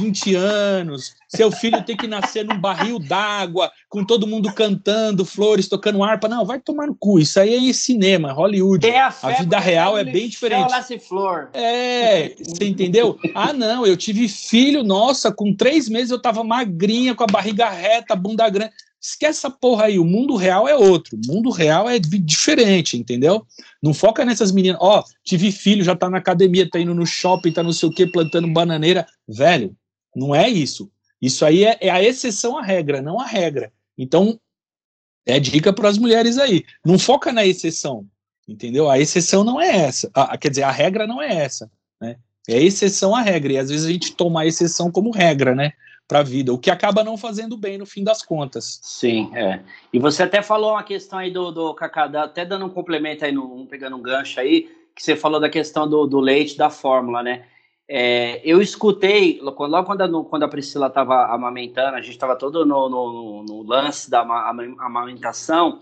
20 anos, seu filho tem que nascer num barril d'água, com todo mundo cantando, flores, tocando harpa. Não, vai tomar no cu. Isso aí é cinema, Hollywood. a, a, vida real é bem diferente. Flor. É, você entendeu? Ah, não, eu tive filho, nossa, com três meses eu tava magrinha, com a barriga reta, bunda grande. Esquece essa porra aí, o mundo real é outro. O mundo real é diferente, entendeu? Não foca nessas meninas. Ó, oh, tive filho, já tá na academia, tá indo no shopping, tá não sei o que, plantando bananeira. Velho, não é isso. Isso aí é, é a exceção à regra, não a regra. Então, é dica para as mulheres aí. Não foca na exceção, entendeu? A exceção não é essa. Quer dizer, a regra não é essa, né? É exceção à regra. E às vezes a gente toma a exceção como regra, né? Para a vida, o que acaba não fazendo bem no fim das contas. Sim, é. E você até falou uma questão aí do, do Cacá, até dando um complemento aí, no, pegando um gancho aí, que você falou da questão do, do leite, da fórmula, né? É, eu escutei, logo quando a, quando a Priscila estava amamentando, a gente estava todo no, no, no, lance da amamentação,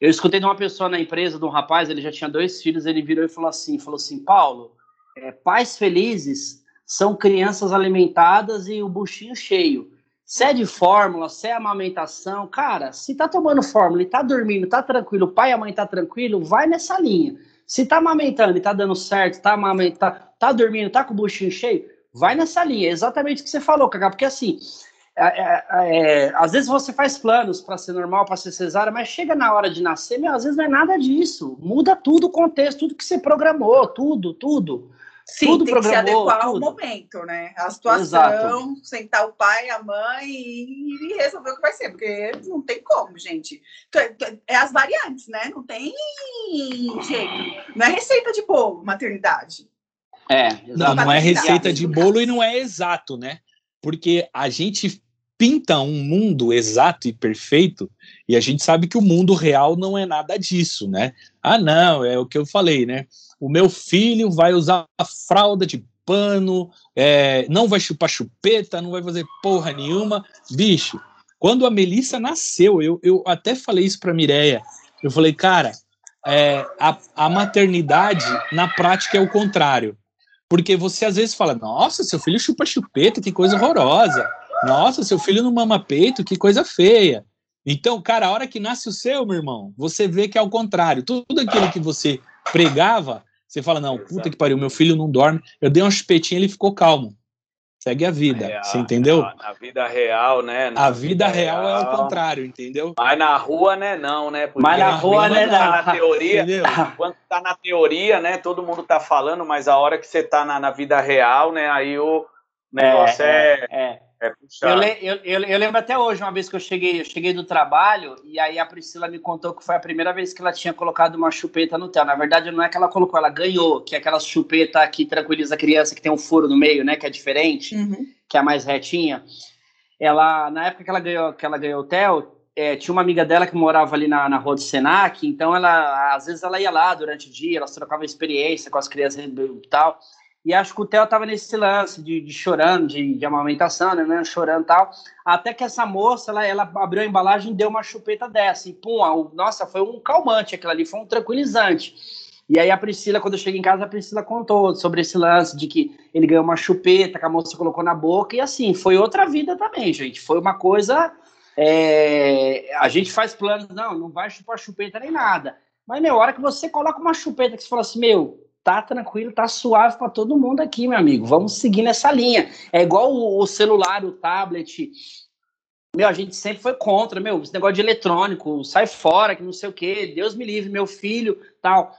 eu escutei de uma pessoa na empresa, de um rapaz, ele já tinha dois filhos, ele virou e falou assim, falou assim, Paulo, é, pais felizes são crianças alimentadas e o buchinho cheio. Se é de fórmula, se é amamentação, cara, se tá tomando fórmula e tá dormindo, tá tranquilo, o pai e a mãe tá tranquilo, vai nessa linha. Se tá amamentando e tá dando certo, tá amamentando, tá, tá dormindo, tá com o buchinho cheio, vai nessa linha. É exatamente o que você falou, Cacá, porque assim, é, é, é, às vezes você faz planos para ser normal, para ser cesárea, mas chega na hora de nascer, meu, às vezes não é nada disso. Muda tudo o contexto, tudo que você programou, tudo, tudo. Sim, tudo tem que se adequar tudo. ao momento, né? A situação, Exato. sentar o pai, a mãe e, resolver o que vai ser, porque não tem como, gente. É as variantes, né? Não tem jeito. Não é receita de bolo, maternidade. É, não, não é receita de bolo e não é exato, né? Porque a gente pinta um mundo exato e perfeito e a gente sabe que o mundo real não é nada disso, né? Ah, não, é o que eu falei, né? o meu filho vai usar a fralda de pano, é, não vai chupar chupeta, não vai fazer porra nenhuma. Bicho, quando a Melissa nasceu, eu, eu até falei isso pra Mireia. Eu falei, cara, é, a, a maternidade, na prática, é o contrário. Porque você às vezes fala, nossa, seu filho chupa chupeta, que coisa horrorosa. Nossa, seu filho não mama peito, que coisa feia. Então, cara, a hora que nasce o seu, meu irmão, você vê que é o contrário. Tudo aquilo que você pregava, você fala, não, puta que pariu, meu filho não dorme. Eu dei uma chupetinha, ele ficou calmo. Segue a vida, real, você entendeu? Na, na, vida real, né? Na a vida, vida real, real, é o contrário, entendeu? Mas na rua, né, não, né? Porque mas na rua, né, não. Tá na teoria, quando tá na teoria, né, todo mundo tá falando, mas a hora que você tá na, na vida real, né, aí o negócio é, é, é é eu, eu, eu, eu, lembro até hoje, uma vez que eu cheguei, eu cheguei do trabalho, e aí a Priscila me contou que foi a primeira vez que ela tinha colocado uma chupeta no tel. Na verdade, não é que ela colocou, ela ganhou, que é aquela chupeta que tranquiliza a criança, que tem um furo no meio, né? Que é diferente, uhum. que é a mais retinha. Ela, na época que ela ganhou, que ela ganhou o tel, é, tinha uma amiga dela que morava ali na, na rua do Senac, então ela, às vezes ela ia lá durante o dia, elas trocavam experiência com as crianças e tal. E acho que o Theo tava nesse lance de, de chorando, de, de, amamentação, né, né? Chorando e tal. Até que essa moça, ela, ela abriu a embalagem e deu uma chupeta dessa. E, pum, a, nossa, foi um calmante aquilo ali, foi um tranquilizante. E aí a Priscila, quando eu cheguei em casa, a Priscila contou sobre esse lance de que ele ganhou uma chupeta que a moça colocou na boca. E assim, foi outra vida também, gente. Foi uma coisa. É... A gente faz planos, não, não vai chupar chupeta nem nada. Mas, meu, a hora que você coloca uma chupeta que você fala assim, meu, tá tranquilo, tá suave para todo mundo aqui, meu amigo. Vamos seguir nessa linha. É igual o, o, celular, o tablet. Meu, a gente sempre foi contra, meu, esse negócio de eletrônico, sai fora, que não sei o quê, Deus me livre, meu filho, tal.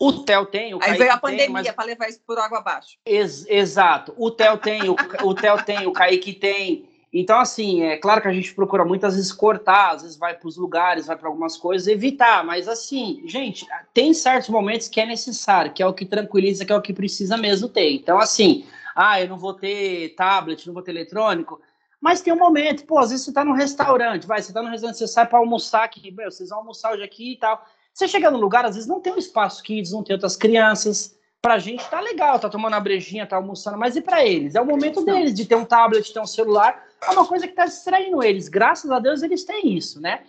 O Theo tem, o Aí veio a pandemia mas... para levar isso por água abaixo. Ex exato. O Theo tem, o, o Theo tem, o Kaique tem. Então, assim, é claro que a gente procura muitas vezes cortar, às vezes vai para os lugares, vai para algumas coisas, evitar, mas assim, gente, tem certos momentos que é necessário, que é o que tranquiliza, que é o que precisa mesmo ter. Então, assim, ah, eu não vou ter tablet, não vou ter eletrônico, mas tem um momento, pô, às vezes você está no restaurante, vai, você está no restaurante, você sai para almoçar aqui, meu, vocês vão almoçar hoje aqui e tal. Você chega no lugar, às vezes não tem um espaço kids, não tem outras crianças, pra gente tá legal, tá tomando a brejinha, tá almoçando, mas e para eles? É o momento deles de ter um tablet, ter um celular, é uma coisa que tá distraindo eles. Graças a Deus eles têm isso, né?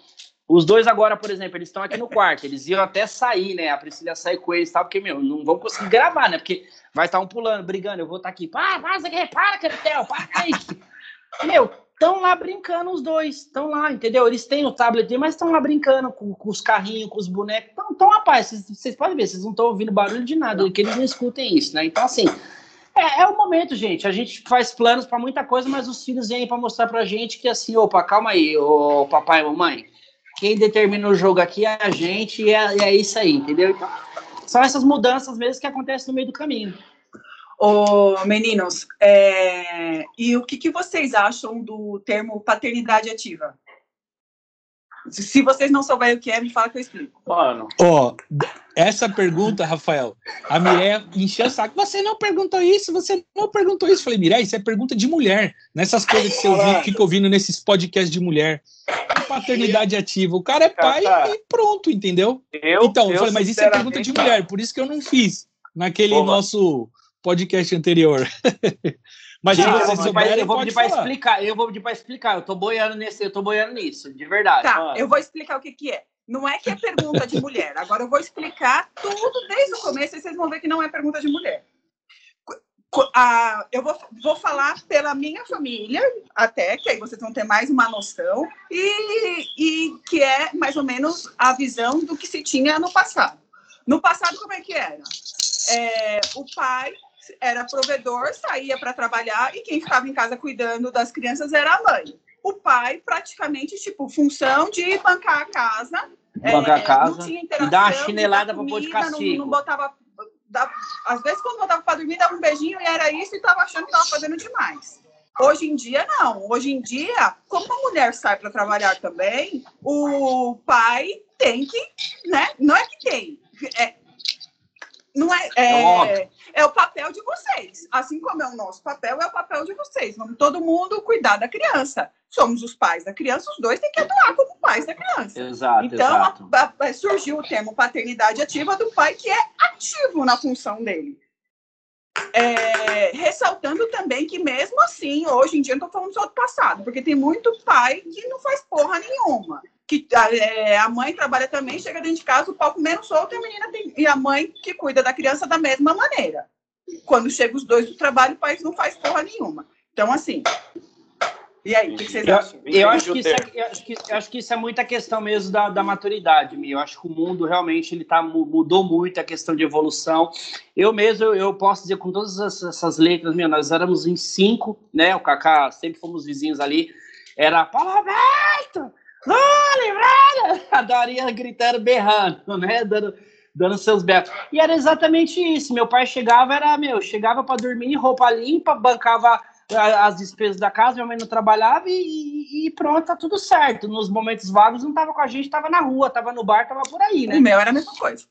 Os dois agora, por exemplo, eles estão aqui no quarto, eles iam até sair, né? A Priscila sair com eles, tá? Porque, meu, não vão conseguir gravar, né? Porque vai estar um pulando, brigando, eu vou estar tá aqui, para, para, para, para, Caretel, para, aí. Meu, estão lá brincando os dois, estão lá, entendeu? Eles têm o tablet, mas estão lá brincando com, com, os carrinhos, com os bonecos. Então, então rapaz, vocês podem ver, vocês não estão ouvindo barulho de nada, que eles não escutem isso, né? Então, assim, é, é o momento, gente. A gente faz planos para muita coisa, mas os filhos vêm para mostrar pra gente que, assim, opa, calma aí, ô papai e mamãe. Quem determina o jogo aqui é a gente e é, é isso aí, entendeu? Então, são essas mudanças mesmo que acontecem no meio do caminho. Ô, meninos, é... e o que, que vocês acham do termo paternidade ativa? Se vocês não souberem o que é, me fala que eu explico. Mano. Ó, oh, essa pergunta, Rafael, a Mireia encheu o saco. Você não perguntou isso, você não perguntou isso. Eu falei, Mireia, isso é pergunta de mulher. Nessas coisas que você ouvi, fica ouvindo nesses podcasts de mulher. Paternidade ativa. O cara é pai e pronto, entendeu? Eu, então, eu, falei, mas isso é pergunta de mulher, por isso que eu não fiz naquele nosso podcast anterior. Mas não, eu, vou pedir, eu vou pedir para explicar. Eu vou pedir para explicar. Eu tô boiando nesse, eu tô boiando nisso, de verdade. Tá, mano. eu vou explicar o que que é. Não é que é pergunta de mulher. Agora eu vou explicar tudo desde o começo e vocês vão ver que não é pergunta de mulher. Ah, eu vou, vou falar pela minha família, até, que aí vocês vão ter mais uma noção, e, e que é mais ou menos a visão do que se tinha no passado. No passado, como é que era? É, o pai era provedor, saía para trabalhar e quem ficava em casa cuidando das crianças era a mãe. O pai, praticamente, tipo, função de bancar a casa. Bancar é, a casa não tinha e dar uma chinelada para pôr de castigo. Não, não botava. Às vezes, quando botava para dormir, dava um beijinho e era isso e estava achando que estava fazendo demais. Hoje em dia, não. Hoje em dia, como a mulher sai para trabalhar também, o pai tem que, né? Não é que tem. É, não é, é, é, o papel de vocês. Assim como é o nosso papel, é o papel de vocês. Vamos todo mundo cuidar da criança. Somos os pais da criança, os dois têm que atuar como pais da criança. Exato. Então, exato. A, a, surgiu o termo paternidade ativa do pai, que é ativo na função dele. É, ressaltando também que, mesmo assim, hoje em dia, não tô falando só do passado, porque tem muito pai que não faz porra nenhuma. Que é, a mãe trabalha também, chega dentro de casa, o palco menos solto e a menina tem, e a mãe que cuida da criança da mesma maneira. Quando chega os dois do trabalho, o pai não faz porra nenhuma. Então, assim, e aí, o que, vocês acham? Eu, eu, acho que isso é, eu, acho que, eu acho que isso é muita questão mesmo da, da maturidade, Mi. Eu acho que o mundo realmente ele tá, mudou muito a questão de evolução. Eu mesmo, eu, eu posso dizer com todas essas letras, meu, nós éramos em cinco, né? O Kaká, sempre fomos vizinhos ali. Era Paulo Olha, A Daria gritando, berrando, né? Dando, dando seus berros. E era exatamente isso. Meu pai chegava, era, meu, chegava para dormir, roupa limpa, bancava as despesas da casa, minha mãe não trabalhava e, e, pronto, tá tudo certo. Nos momentos vagos não tava com a gente, tava na rua, tava no bar, tava por aí, né? O meu era a mesma coisa.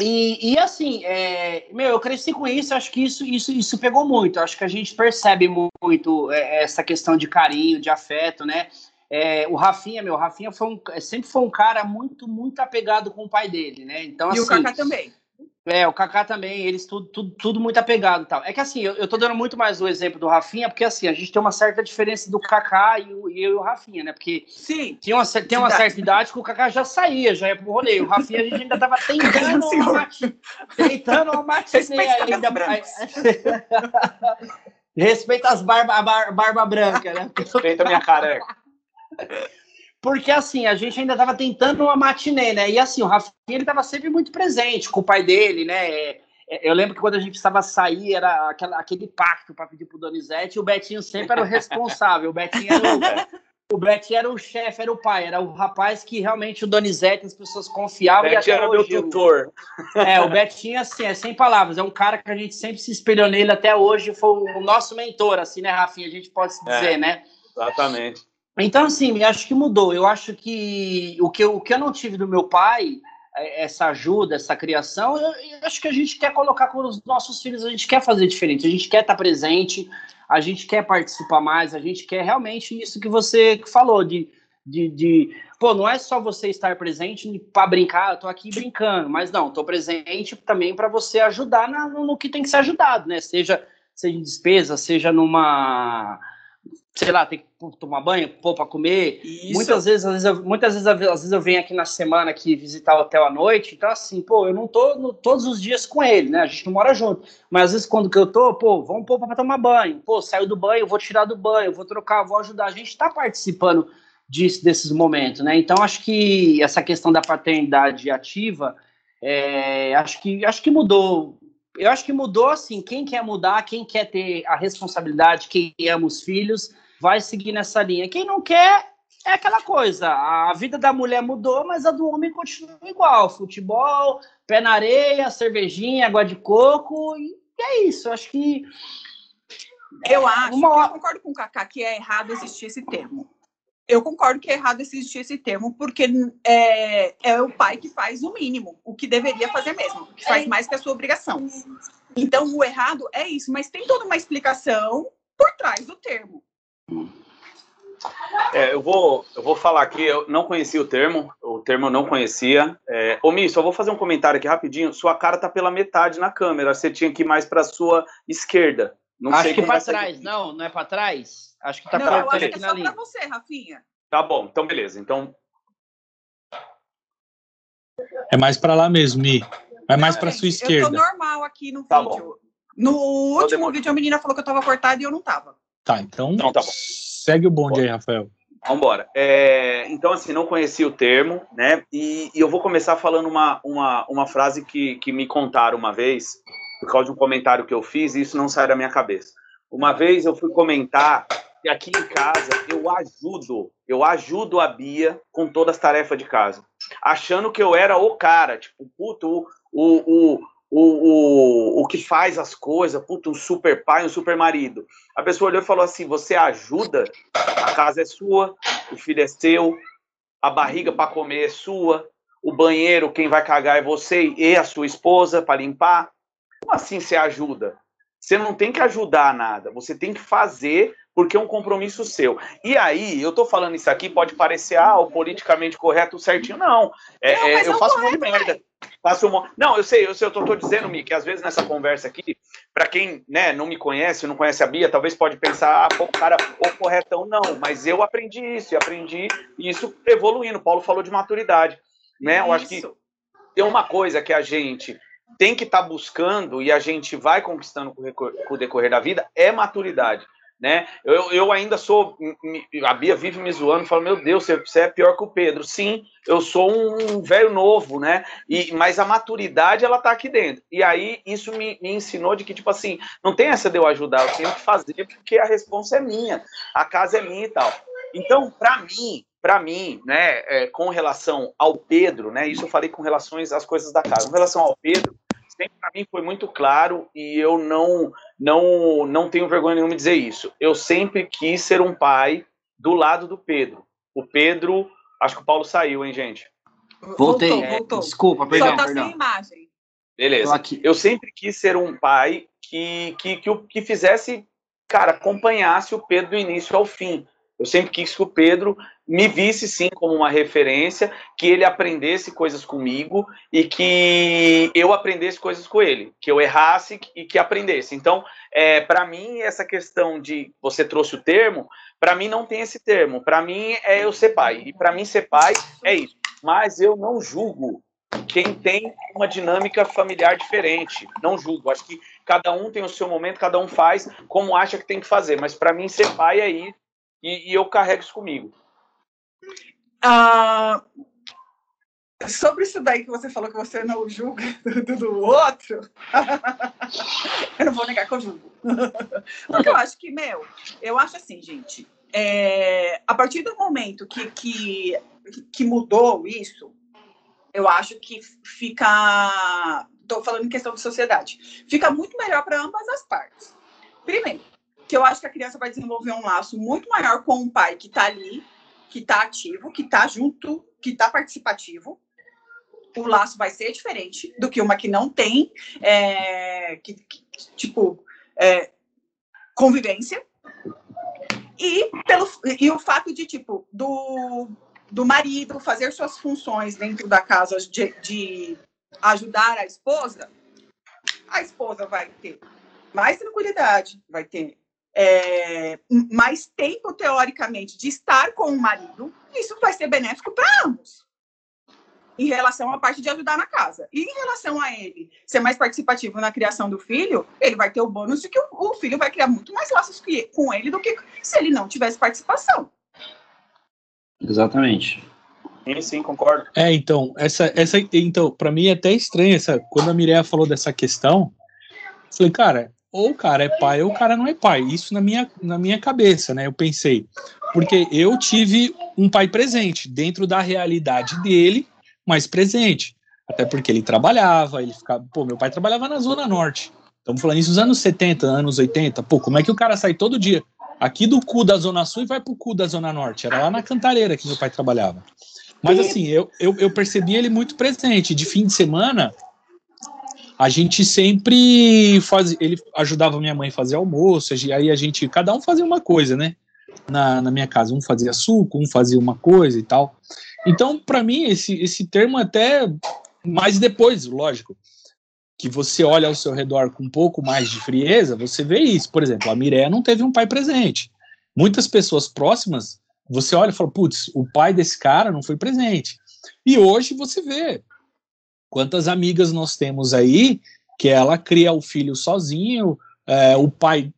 E, e assim, é, meu, eu cresci com isso, acho que isso, isso, isso pegou muito. Acho que a gente percebe muito é, essa questão de carinho, de afeto, né? É, o Rafinha, meu, o Rafinha foi um, sempre foi um cara muito, muito apegado com o pai dele, né? Então, e assim, o Kaká também. É, o Kaká também, eles tudo, tudo, tudo muito apegado e tal. É que assim, eu, eu tô dando muito mais o exemplo do Rafinha, porque assim, a gente tem uma certa diferença do Kaká e, o, e eu e o Rafinha, né? Porque Sim. Tinha uma, tem uma certa idade que o Kaká já saía, já ia pro rolê. O Rafinha a gente ainda tava tentando uma, mati, tentando uma matinê ainda. Respeita as barba, bar, barba branca, né? Respeita a minha careca. Porque assim, a gente ainda estava tentando uma matinê, né? E assim, o Rafinha ele estava sempre muito presente com o pai dele, né? É, é, eu lembro que quando a gente precisava sair, era aquela, aquele pacto para pedir pro Donizete, e o Betinho sempre era o responsável. O Betinho era o, o, Betinho era o chefe, era o pai, era o rapaz que realmente o Donizete, as pessoas confiavam. O Betinho era meu tutor. É, o Betinho, assim, é sem palavras, é um cara que a gente sempre se espelhou nele até hoje, foi o nosso mentor, assim, né, Rafinha? A gente pode se dizer, é, né? Exatamente. Então, assim, acho que mudou. Eu acho que o que eu, o que eu não tive do meu pai, é, essa ajuda, essa criação, eu, eu acho que a gente quer colocar com os nossos filhos, a gente quer fazer diferente, a gente quer estar presente, a gente quer participar mais, a gente quer realmente isso que você falou, de, de, de pô, não é só você estar presente para brincar, eu tô aqui brincando, mas não, tô presente também para você ajudar na, no, no que tem que ser ajudado, né? Seja, seja em despesa, seja numa sei lá, tem que tomar banho, pôr para comer. Isso. Muitas vezes, às vezes, eu, muitas vezes, às vezes eu venho aqui na semana aqui visitar o hotel à noite, então assim, pô, eu não tô no, todos os dias com ele, né? A gente não mora junto. Mas às vezes quando que eu tô, pô, vamos pôr para tomar banho. Pô, saiu do banho, vou tirar do banho, vou trocar, vou ajudar. A gente está participando disso, desses momentos, né? Então acho que essa questão da paternidade ativa, é, acho que acho que mudou eu acho que mudou assim. Quem quer mudar, quem quer ter a responsabilidade, quem ama os filhos, vai seguir nessa linha. Quem não quer, é aquela coisa. A vida da mulher mudou, mas a do homem continua igual. Futebol, pé na areia, cervejinha, água de coco, e é isso. Acho que. Eu acho, uma... eu concordo com o Kaká que é errado existir esse termo. Eu concordo que é errado existir esse termo, porque é, é o pai que faz o mínimo, o que deveria fazer mesmo, que faz mais que a sua obrigação. Então, o errado é isso, mas tem toda uma explicação por trás do termo. É, eu, vou, eu vou falar aqui, eu não conhecia o termo, o termo eu não conhecia. É, ô, Mi, só vou fazer um comentário aqui rapidinho. Sua cara tá pela metade na câmera, você tinha que ir mais para sua esquerda. Não Acho que para trás, não, não é para trás? Acho que tá não, eu acho que é só para você, Rafinha. Tá bom, então beleza. Então é mais para lá mesmo, Mi. É mais para sua esquerda. Eu tô normal aqui no tá vídeo. Bom. No último vídeo a menina falou que eu tava cortada e eu não tava. Tá, então, então tá segue o bonde aí, Rafael. Vambora. É, então, assim, não conhecia o termo, né? E, e, eu vou começar falando uma, uma, uma frase que, que me contaram uma vez, por causa de um comentário que eu fiz, e isso não sai da minha cabeça. Uma vez eu fui comentar que aqui em casa eu ajudo, eu ajudo a Bia com todas as tarefas de casa, achando que eu era o cara, tipo, puto, o, o, o, o, o que faz as coisas, puta, um super pai, um super marido. A pessoa olhou e falou assim: você ajuda, a casa é sua, o filho é seu, a barriga para comer é sua, o banheiro, quem vai cagar é você e a sua esposa para limpar. Como assim você ajuda? Você não tem que ajudar nada, você tem que fazer porque é um compromisso seu. E aí, eu tô falando isso aqui, pode parecer, ah, o politicamente correto certinho. Não, é, não é, eu faço um monte de merda. Faço um... Não, eu sei, eu sei, eu tô, tô dizendo, Mi, que às vezes nessa conversa aqui, para quem né, não me conhece, não conhece a Bia, talvez pode pensar, ah, pô, o cara, o corretão, não, mas eu aprendi isso, e aprendi isso evoluindo. Paulo falou de maturidade, né? Eu acho que tem uma coisa que a gente tem que estar tá buscando e a gente vai conquistando com o decorrer da vida é maturidade né? Eu, eu ainda sou. A Bia vive me zoando e fala: Meu Deus, você é pior que o Pedro. Sim, eu sou um velho novo, né? E, mas a maturidade, ela tá aqui dentro. E aí, isso me, me ensinou de que, tipo assim, não tem essa de eu ajudar, eu tenho que fazer porque a resposta é minha, a casa é minha e tal. Então, para mim, para mim, né, é, com relação ao Pedro, né, isso eu falei com relações às coisas da casa. Com relação ao Pedro, sempre para mim foi muito claro e eu não não não tenho vergonha nenhuma de dizer isso. Eu sempre quis ser um pai do lado do Pedro. O Pedro, acho que o Paulo saiu, hein, gente? Voltei. Voltou, voltou. Desculpa, perdão, Só tá perdão. sem imagem. Beleza. Eu sempre quis ser um pai que que, que, que fizesse, cara, acompanhasse o Pedro do início ao fim. Eu sempre quis que o Pedro me visse sim como uma referência, que ele aprendesse coisas comigo e que eu aprendesse coisas com ele, que eu errasse e que aprendesse. Então, é, para mim, essa questão de você trouxe o termo, para mim não tem esse termo. Para mim é eu ser pai. E para mim ser pai é isso. Mas eu não julgo quem tem uma dinâmica familiar diferente. Não julgo. Acho que cada um tem o seu momento, cada um faz como acha que tem que fazer. Mas para mim ser pai é isso e, e eu carrego isso comigo. Ah, sobre isso daí que você falou que você não julga do, do outro, eu não vou negar que eu julgo. Porque eu acho que, meu, eu acho assim, gente, é, a partir do momento que, que, que mudou isso, eu acho que fica. Estou falando em questão de sociedade. Fica muito melhor para ambas as partes. Primeiro, que eu acho que a criança vai desenvolver um laço muito maior com um pai que está ali, que está ativo, que está junto, que está participativo. O laço vai ser diferente do que uma que não tem, é, que, que, tipo, é, convivência. E, pelo, e o fato de, tipo, do, do marido fazer suas funções dentro da casa de, de ajudar a esposa, a esposa vai ter mais tranquilidade, vai ter é, mais tempo, teoricamente, de estar com o marido, isso vai ser benéfico para ambos. Em relação à parte de ajudar na casa. E em relação a ele ser mais participativo na criação do filho, ele vai ter o bônus de que o, o filho vai criar muito mais laços que, com ele do que se ele não tivesse participação. Exatamente. Sim, sim, concordo. É, então, essa, essa, então, para mim é até estranho essa, quando a Mireia falou dessa questão, falei, cara, ou o cara é pai ou o cara não é pai. Isso na minha, na minha cabeça, né? Eu pensei. Porque eu tive um pai presente, dentro da realidade dele, mas presente. Até porque ele trabalhava, ele ficava. Pô, meu pai trabalhava na Zona Norte. Estamos falando isso nos anos 70, anos 80. Pô, como é que o cara sai todo dia aqui do cu da Zona Sul e vai pro cu da Zona Norte? Era lá na Cantareira que meu pai trabalhava. Mas assim, eu, eu, eu percebi ele muito presente. De fim de semana, a gente sempre faz, ele ajudava minha mãe a fazer almoço, aí a gente, cada um fazia uma coisa, né? Na, na minha casa, um fazia suco, um fazia uma coisa e tal. Então, para mim, esse, esse termo até mais depois, lógico, que você olha ao seu redor com um pouco mais de frieza, você vê isso. Por exemplo, a Mireia não teve um pai presente. Muitas pessoas próximas, você olha e fala, putz, o pai desse cara não foi presente. E hoje você vê, Quantas amigas nós temos aí que ela cria o filho sozinho, é, o pai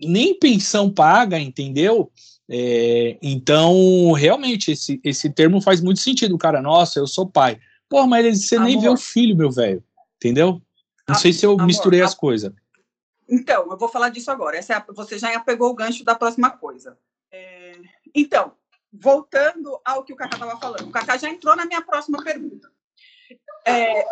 nem pensão paga, entendeu? É, então, realmente, esse, esse termo faz muito sentido. Cara, nossa, eu sou pai. Pô, mas você amor. nem vê o filho, meu velho. Entendeu? Não sei se eu amor, misturei as coisas. Então, eu vou falar disso agora. Essa é você já pegou o gancho da próxima coisa. É, então, voltando ao que o Cacá estava falando. O Cacá já entrou na minha próxima pergunta. É,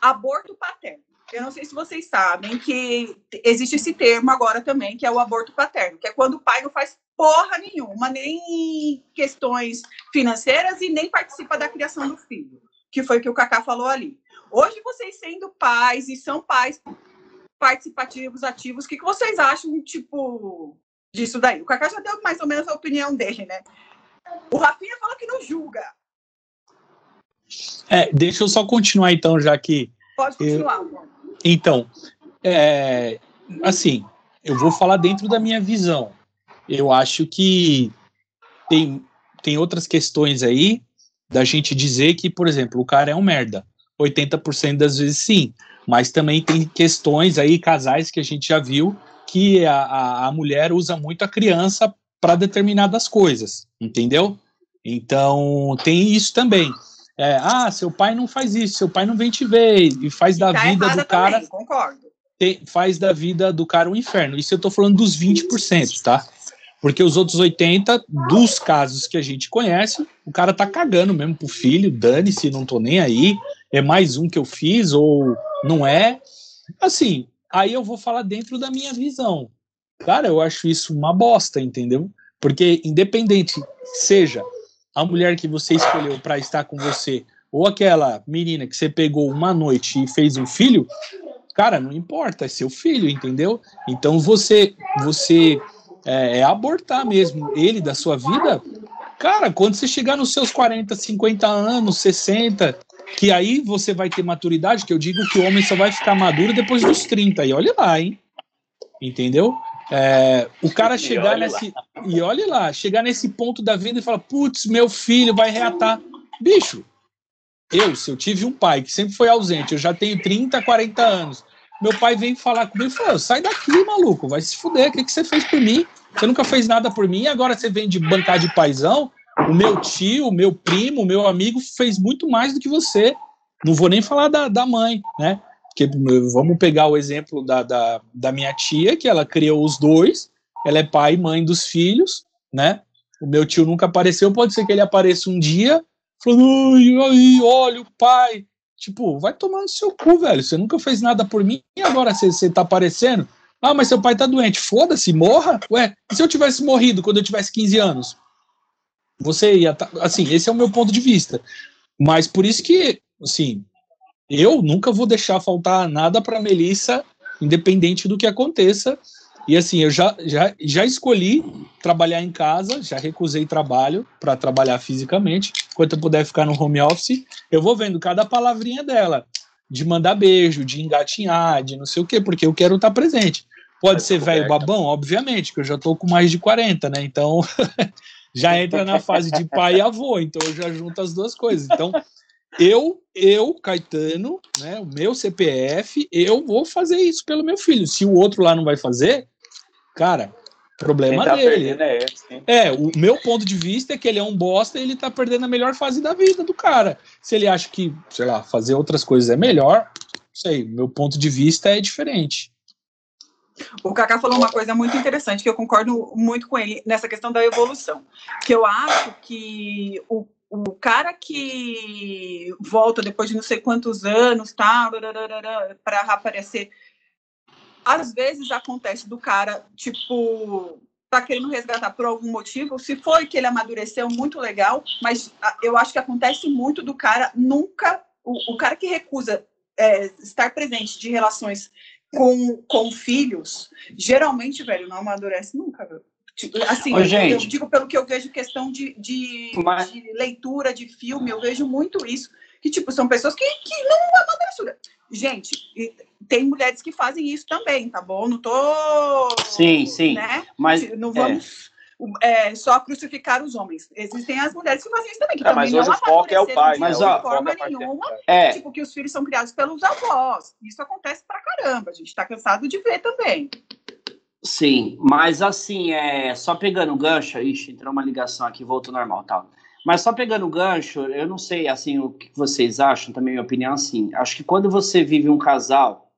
aborto paterno. Eu não sei se vocês sabem que existe esse termo agora também, que é o aborto paterno, que é quando o pai não faz porra nenhuma, nem questões financeiras e nem participa da criação do filho, que foi o que o Kaká falou ali. Hoje, vocês sendo pais e são pais participativos, ativos, o que, que vocês acham, tipo, disso daí? O Kaká já deu mais ou menos a opinião dele, né? O Rafinha falou que não julga. É, deixa eu só continuar então, já que. Pode continuar. Eu, então, é, assim, eu vou falar dentro da minha visão. Eu acho que tem, tem outras questões aí da gente dizer que, por exemplo, o cara é um merda. 80% das vezes sim. Mas também tem questões aí, casais que a gente já viu, que a, a, a mulher usa muito a criança para determinadas coisas, entendeu? Então tem isso também. É, ah, seu pai não faz isso, seu pai não vem te ver e faz da tá vida do cara. Também, concordo. Tem, faz da vida do cara um inferno. Isso eu tô falando dos 20%, tá? Porque os outros 80, dos casos que a gente conhece, o cara tá cagando mesmo pro filho, dane-se, não tô nem aí, é mais um que eu fiz ou não é. Assim, aí eu vou falar dentro da minha visão. Cara, eu acho isso uma bosta, entendeu? Porque independente seja a mulher que você escolheu para estar com você ou aquela menina que você pegou uma noite e fez um filho, cara, não importa, é seu filho, entendeu? Então você você é, é, abortar mesmo ele da sua vida, cara, quando você chegar nos seus 40, 50 anos, 60, que aí você vai ter maturidade, que eu digo que o homem só vai ficar maduro depois dos 30, e olha lá, hein? Entendeu? É, o cara chegar e nesse. Lá. E olha lá, chegar nesse ponto da vida e falar, putz, meu filho vai reatar. Bicho, eu, se eu tive um pai que sempre foi ausente, eu já tenho 30, 40 anos, meu pai vem falar comigo e falou: sai daqui, maluco, vai se fuder, o que, que você fez por mim? Você nunca fez nada por mim, agora você vem de bancar de paizão. O meu tio, o meu primo, o meu amigo fez muito mais do que você. Não vou nem falar da, da mãe, né? Porque vamos pegar o exemplo da, da, da minha tia, que ela criou os dois, ela é pai e mãe dos filhos, né? O meu tio nunca apareceu, pode ser que ele apareça um dia, falando, ai, olha o pai, Tipo, vai tomar no seu cu, velho. Você nunca fez nada por mim e agora você, você tá aparecendo? Ah, mas seu pai tá doente. Foda-se, morra. Ué, e se eu tivesse morrido quando eu tivesse 15 anos? Você ia. Tá, assim, esse é o meu ponto de vista. Mas por isso que, assim, eu nunca vou deixar faltar nada pra Melissa, independente do que aconteça. E assim, eu já, já, já escolhi trabalhar em casa, já recusei trabalho para trabalhar fisicamente. Enquanto eu puder ficar no home office, eu vou vendo cada palavrinha dela, de mandar beijo, de engatinhar, de não sei o quê, porque eu quero estar presente. Pode ser velho babão, obviamente, que eu já tô com mais de 40, né? Então já entra na fase de pai e avô, então eu já junto as duas coisas. Então, eu, eu, Caetano, né, o meu CPF, eu vou fazer isso pelo meu filho. Se o outro lá não vai fazer, Cara, problema tá dele. É, é, o meu ponto de vista é que ele é um bosta e ele tá perdendo a melhor fase da vida do cara. Se ele acha que, sei lá, fazer outras coisas é melhor, sei, meu ponto de vista é diferente. O Kaká falou uma coisa muito interessante que eu concordo muito com ele nessa questão da evolução. Que eu acho que o, o cara que volta depois de não sei quantos anos, tá, para aparecer às vezes acontece do cara, tipo, tá querendo resgatar por algum motivo. Se foi que ele amadureceu, muito legal, mas eu acho que acontece muito do cara nunca. O, o cara que recusa é, estar presente de relações com, com filhos, geralmente, velho, não amadurece nunca, velho. Tipo, assim, Ô, eu, eu, digo pelo que eu vejo questão de, de, mas... de, leitura de filme, eu vejo muito isso. Que, tipo, são pessoas que, que não amadureceram. Gente, tem mulheres que fazem isso também, tá bom? Não tô. Sim, sim. Né? Mas não vamos é. É, só crucificar os homens. Existem as mulheres que fazem isso também, que é, também mas hoje o foco é o pai. Mas, de ó, forma é nenhuma, é. tipo, que os filhos são criados pelos avós. Isso acontece pra caramba. A gente tá cansado de ver também. Sim, mas assim, é só pegando o gancho, ixi, entrou uma ligação aqui, voltou normal, tal. Tá. Mas só pegando o gancho, eu não sei assim o que vocês acham, também minha opinião assim. Acho que quando você vive um casal,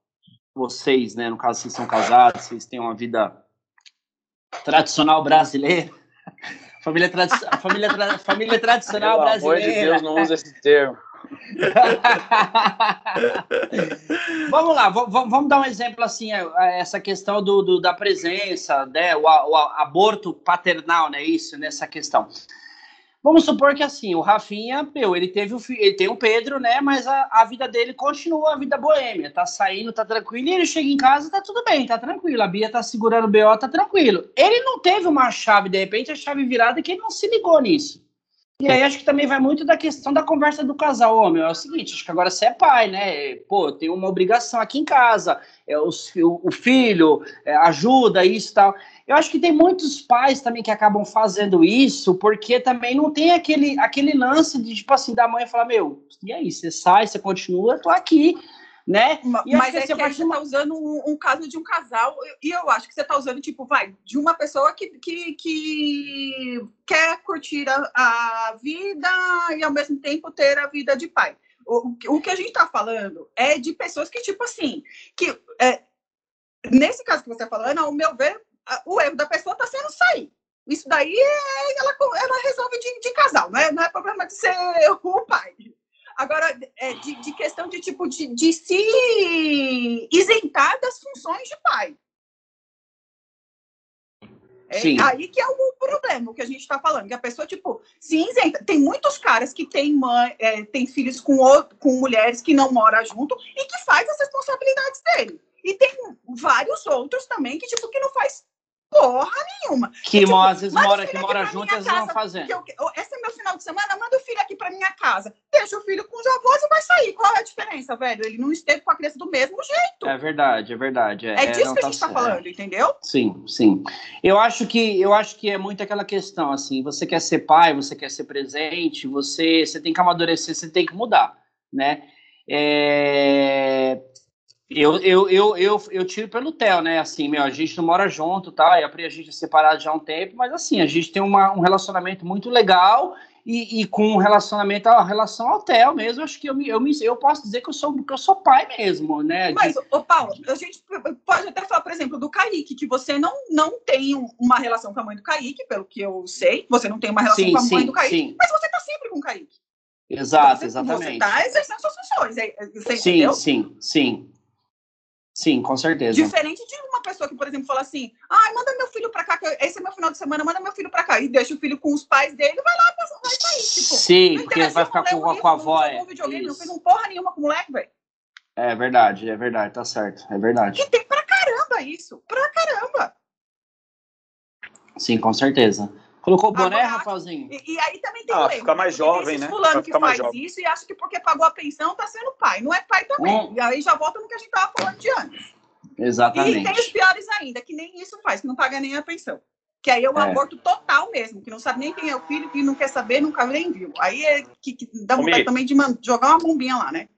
vocês, né, no caso vocês são casados, vocês têm uma vida tradicional brasileira, família, tradi família, tra família tradicional Pelo brasileira. Pelo amor de Deus, não usa esse termo. vamos lá, vamos dar um exemplo assim, é, é, essa questão do, do da presença, né, o, o, aborto paternal, né, isso, nessa questão. Vamos supor que assim, o Rafinha, meu, ele teve o ele tem o Pedro, né? Mas a, a vida dele continua a vida boêmia. Tá saindo, tá tranquilo, e ele chega em casa, tá tudo bem, tá tranquilo. A Bia tá segurando o BO, tá tranquilo. Ele não teve uma chave, de repente, a chave virada que ele não se ligou nisso. E aí acho que também vai muito da questão da conversa do casal, homem. É o seguinte, acho que agora você é pai, né? Pô, tem uma obrigação aqui em casa, é, o, o filho é, ajuda, isso e tal. Eu acho que tem muitos pais também que acabam fazendo isso, porque também não tem aquele, aquele lance de, tipo assim, da mãe falar, meu, e aí, você sai, você continua, tô aqui né? E Mas é que, que você está usando um, um, caso de um casal, e eu acho que você está usando, tipo, vai, de uma pessoa que, que, que quer curtir a, a, vida e ao mesmo tempo ter a vida de pai. O, o que a gente está falando é de pessoas que, tipo assim, que é, nesse caso que você está falando, ao meu ver, o erro da pessoa está sendo sair. Isso daí é, ela, ela resolve de, de casal, não é, não é problema de ser o pai. Agora, é, de, de, questão de tipo de, de se isentar das funções de pai. É Sim. aí que é o problema, o que a gente está falando, que a pessoa, tipo, se isenta. Tem muitos caras que têm mãe, é, tem filhos com, outro, com mulheres que não moram junto e que faz as responsabilidades dele. E tem vários outros também que, tipo, que não faz porra nenhuma. Que tipo, às vezes mora, que mora juntas e não fazendo. Eu, esse é meu final de semana, manda o filho aqui para minha casa. Deixa o filho com os avós e vai sair. Qual é a diferença, velho? Ele não esteve com a criança do mesmo jeito. É verdade, é verdade. É, é disso é, que a gente está tá falando, entendeu? Sim, sim. Eu acho que eu acho que é muito aquela questão assim. Você quer ser pai, você quer ser presente, você você tem que amadurecer, você tem que mudar, né? É, eu, eu, eu, eu, eu tiro pelo Theo, né? Assim, meu, a gente não mora junto, tá? E a gente é separado já há um tempo, mas assim, a gente tem uma, um relacionamento muito legal e, e com um relacionamento, a relação ao Theo mesmo, acho que eu, me, eu, me, eu posso dizer que eu sou, que eu sou pai mesmo, né? Mas, ô Paulo, a gente pode até falar, por exemplo, do Kaique, que você não, não tem uma relação com a mãe do Kaique, pelo que eu sei, você não tem uma relação sim, com a mãe sim, do Kaique, sim. mas você tá sempre com o Kaique. Exato, você, exatamente. Você tá exercendo suas funções, é, você sim, entendeu? sim, sim. Sim, com certeza. Diferente de uma pessoa que, por exemplo, fala assim: ai, manda meu filho pra cá, esse é meu final de semana, manda meu filho pra cá. E deixa o filho com os pais dele, vai lá, vai sair. Tipo, Sim, porque vai ficar com, livro, com a avó. Não, videogame, não fez um porra nenhuma com o moleque, velho. É verdade, é verdade, tá certo, é verdade. E tem pra caramba isso, pra caramba. Sim, com certeza. Colocou o boné, Rafaelzinho? E, e, aí também tem ah, fica mais jovem, né? fulano que faz isso e acha que porque pagou a pensão tá sendo pai. Não é pai também. Hum. E aí já volta no que a gente tava falando de antes. Exatamente. E tem os piores ainda, que nem isso faz, que não paga nem a pensão. Que aí é o é. aborto total mesmo, que não sabe nem quem é o filho, que não quer saber, nunca nem viu. Aí é que, que dá vontade também de jogar uma bombinha lá, né?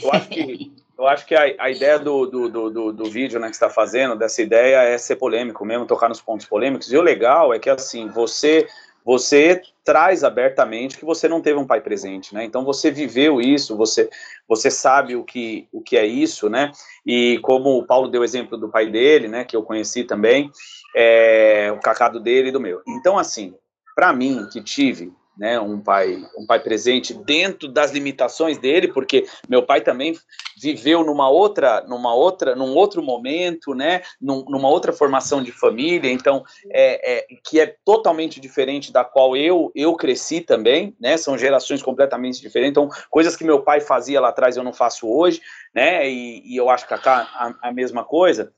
Eu acho que eu acho que a, a ideia do, do, do, do, vídeo né, que está fazendo, dessa ideia, é ser polêmico mesmo, tocar nos pontos polêmicos. E o legal é que, assim, você você traz abertamente que você não teve um pai presente, né? Então você viveu isso, você você sabe o que o que é isso, né? E como o Paulo deu exemplo do pai dele, né, que eu conheci também, é, o cacado dele e do meu. Então assim, para mim que tive né, um pai, um pai presente dentro das limitações dele, porque meu pai também viveu numa outra, numa outra, num outro momento, né, num, numa outra formação de família, então é, é, que é totalmente diferente da qual eu eu cresci também, né, são gerações completamente diferentes, então coisas que meu pai fazia lá atrás eu não faço hoje, né, e, e eu acho que a, a mesma coisa.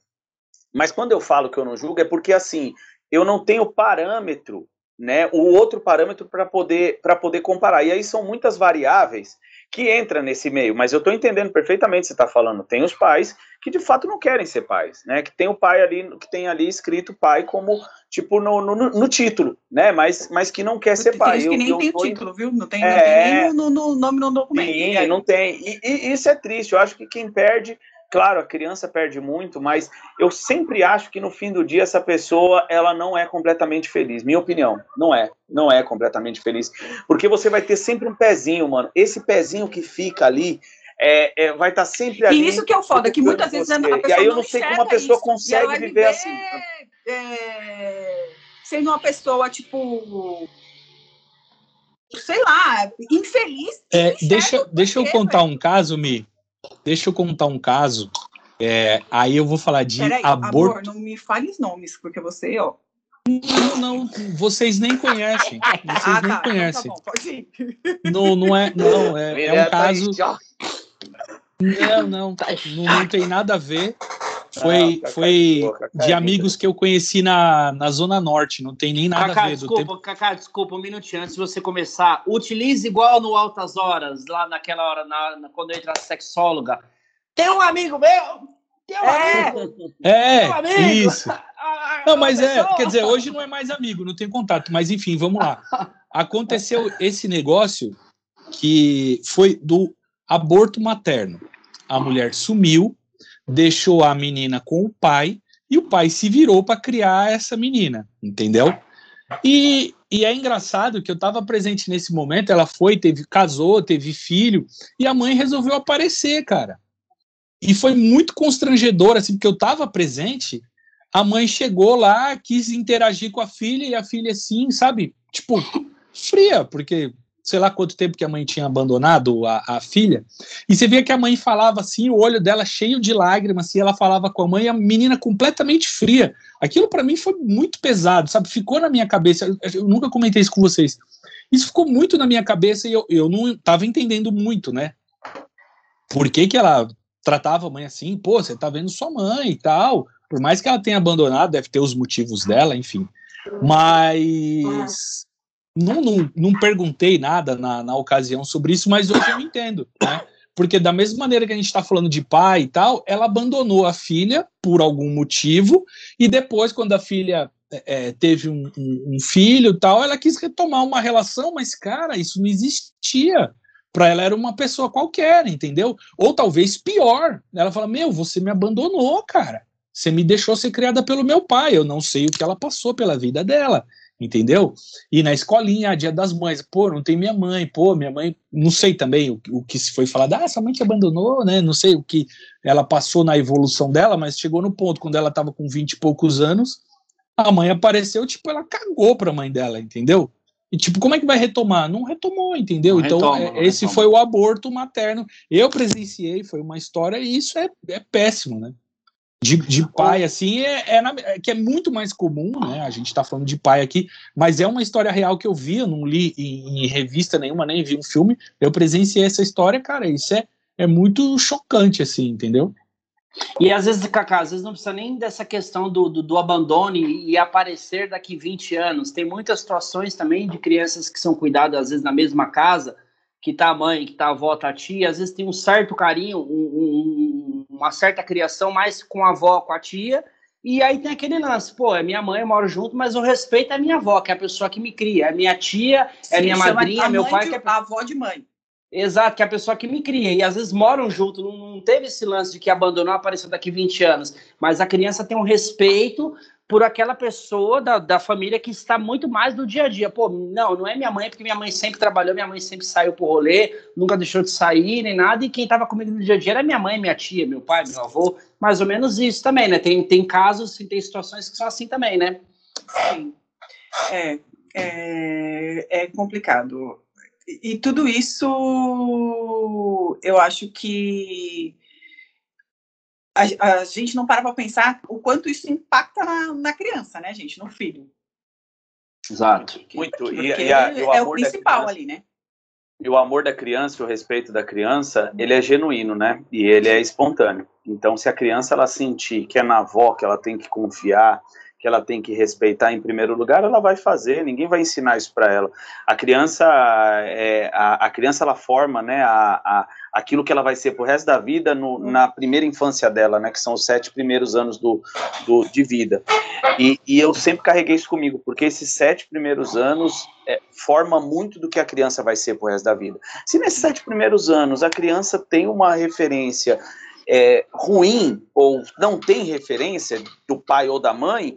Mas quando eu falo que eu não julgo é porque assim eu não tenho parâmetro né, o outro parâmetro para poder, poder comparar. E aí são muitas variáveis que entram nesse meio, mas eu estou entendendo perfeitamente o que você está falando. Tem os pais que de fato não querem ser pais, né? Que tem o pai ali, que tem ali escrito pai como tipo no, no, no título, né? Mas, mas que não quer ser pai. Tem que nem eu, tem eu, título, viu? Não tem, é, não tem nem no, no, nome no documento. Sim, não tem. E, e isso é triste. Eu acho que quem perde Claro, a criança perde muito, mas eu sempre acho que no fim do dia essa pessoa ela não é completamente feliz. Minha opinião, não é, não é completamente feliz, porque você vai ter sempre um pezinho, mano. Esse pezinho que fica ali é, é, vai estar tá sempre ali. E isso que é o foda, que muitas vezes a pessoa E aí eu não, sei como a pessoa isso. consegue viver, viver, assim. É, sendo uma pessoa tipo sei lá, infeliz. É, deixa, deixa eu contar um caso, Mi. Deixa eu contar um caso. É, aí eu vou falar de Peraí, aborto. Amor, não me fale os nomes, porque você, ó. Não, não, vocês nem conhecem. Vocês ah, nem tá, conhecem. Então tá bom, pode ir. Não, não é, não, é, é um caso. Não, não, não, não tem nada a ver. Foi, não, foi de amigos que eu conheci na, na Zona Norte, não tem nem nada Cacá, a ver. Desculpa, tempo... Cacá, desculpa, um minutinho antes de você começar. Utilize igual no Altas Horas, lá naquela hora, na, na quando entra a sexóloga. Tem um amigo meu! Tem um é, amigo! É, um amigo. isso. Não, mas é, quer dizer, hoje não é mais amigo, não tem contato, mas enfim, vamos lá. Aconteceu esse negócio que foi do aborto materno. A mulher sumiu, deixou a menina com o pai e o pai se virou para criar essa menina, entendeu? E, e é engraçado que eu estava presente nesse momento. Ela foi, teve, casou, teve filho e a mãe resolveu aparecer, cara. E foi muito constrangedor, assim, porque eu estava presente. A mãe chegou lá, quis interagir com a filha e a filha, assim, sabe, tipo, fria, porque sei lá quanto tempo que a mãe tinha abandonado a, a filha, e você via que a mãe falava assim, o olho dela cheio de lágrimas, assim, ela falava com a mãe, a menina completamente fria. Aquilo para mim foi muito pesado, sabe? Ficou na minha cabeça, eu, nunca comentei isso com vocês. Isso ficou muito na minha cabeça e eu, eu não estava entendendo muito, né? Por que, que ela tratava a mãe assim? Pô, você tá vendo sua mãe e tal. Por mais que ela tenha abandonado, deve ter os motivos dela, enfim. Mas não, não, não perguntei nada na, na ocasião sobre isso, mas hoje eu entendo, né? Porque da mesma maneira que a gente está falando de pai e tal, ela abandonou a filha por algum motivo, e depois, quando a filha é, é teve um, um, um filho e tal, ela quis retomar uma relação, mas, cara, isso não existia. Para ela era uma pessoa qualquer, entendeu? Ou talvez pior. Ela fala: Meu, você me abandonou, cara. Você me deixou ser criada pelo meu pai. Eu não sei o que ela passou pela vida dela entendeu? E na escolinha, dia das mães, pô, não tem minha mãe, pô, minha mãe, não sei também o, o que se foi falado, ah, essa mãe te abandonou, né? Não sei o que ela passou na evolução dela, mas chegou no ponto, quando ela tava com 20 e poucos anos, a mãe apareceu, tipo, ela cagou pra mãe dela, entendeu? E, tipo, como é que vai retomar? Não retomou, entendeu? Não então, retoma, é, esse retoma. foi o aborto materno. Eu presenciei, foi uma história, e isso é, é péssimo, né? De, de pai, assim, é, é, na, é, que é muito mais comum, né? A gente tá falando de pai aqui, mas é uma história real que eu vi, eu não li em, em revista nenhuma, nem vi um filme. Eu presenciei essa história, cara, isso é, é muito chocante, assim, entendeu? E às vezes, Cacá, às vezes não precisa nem dessa questão do, do, do, abandono e aparecer daqui 20 anos. Tem muitas situações também de crianças que são cuidadas, às vezes, na mesma casa, que tá a mãe, que tá a avó, tá a tia, às vezes tem um certo carinho, um, um, uma certa criação mais com a avó, com a tia, e aí tem aquele lance, pô, é minha mãe, eu moro junto, mas o respeito é minha avó, que é a pessoa que me cria, é minha tia, é Sim, é minha madrinha, é meu pai, de, que é a avó de mãe. Exato, que é a pessoa que me cria. E às vezes moram junto, não, não teve esse lance de que abandonou apareceu daqui 20 anos. Mas a criança tem um respeito por aquela pessoa da, da família que está muito mais no dia a dia. Pô, não, não é minha mãe, porque minha mãe sempre trabalhou, minha mãe sempre saiu pro rolê, nunca deixou de sair, nem nada, e quem estava comigo no dia a dia era minha mãe, minha tia, meu pai, meu avô, mais ou menos isso também, né? Tem, tem casos, tem situações que são assim também, né? Sim. É, é, é complicado. E, e tudo isso, eu acho que a, a gente não para para pensar o quanto isso impacta na, na, criança, né, gente, no filho. Exato. Muito. Porque e, e, a, e o é o principal criança, ali, né? E o amor da criança, o respeito da criança, ele é genuíno, né? E ele é espontâneo. Então, se a criança ela sentir que é na avó que ela tem que confiar, que ela tem que respeitar em primeiro lugar, ela vai fazer, ninguém vai ensinar isso para ela. A criança, é, a, a, criança ela forma, né, a, a, aquilo que ela vai ser pro resto da vida no, na primeira infância dela, né, que são os sete primeiros anos do, do de vida. E, e, eu sempre carreguei isso comigo, porque esses sete primeiros anos é, forma muito do que a criança vai ser pro resto da vida. Se nesses sete primeiros anos a criança tem uma referência é, ruim ou não tem referência do pai ou da mãe,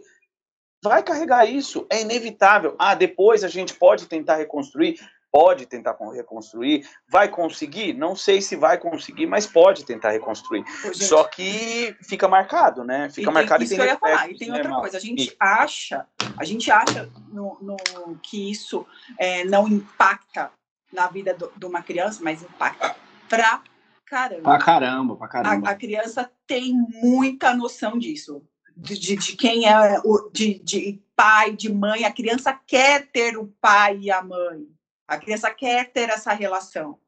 vai carregar isso, é inevitável. Ah, depois a gente pode tentar reconstruir, pode tentar reconstruir, vai conseguir? Não sei se vai conseguir, mas pode tentar reconstruir. Pô, Só que fica marcado, né? Fica e tem, marcado isso e tem, eu ia falar. E tem né, outra coisa, a gente acha, a gente acha no, no que isso é, não impacta na vida de uma criança, mas impacta pra caramba. Pra caramba, pra caramba. A, a criança tem muita noção disso de, de, quem é o de, de pai, de mãe. A criança quer ter o pai e a mãe. A criança quer ter essa relação.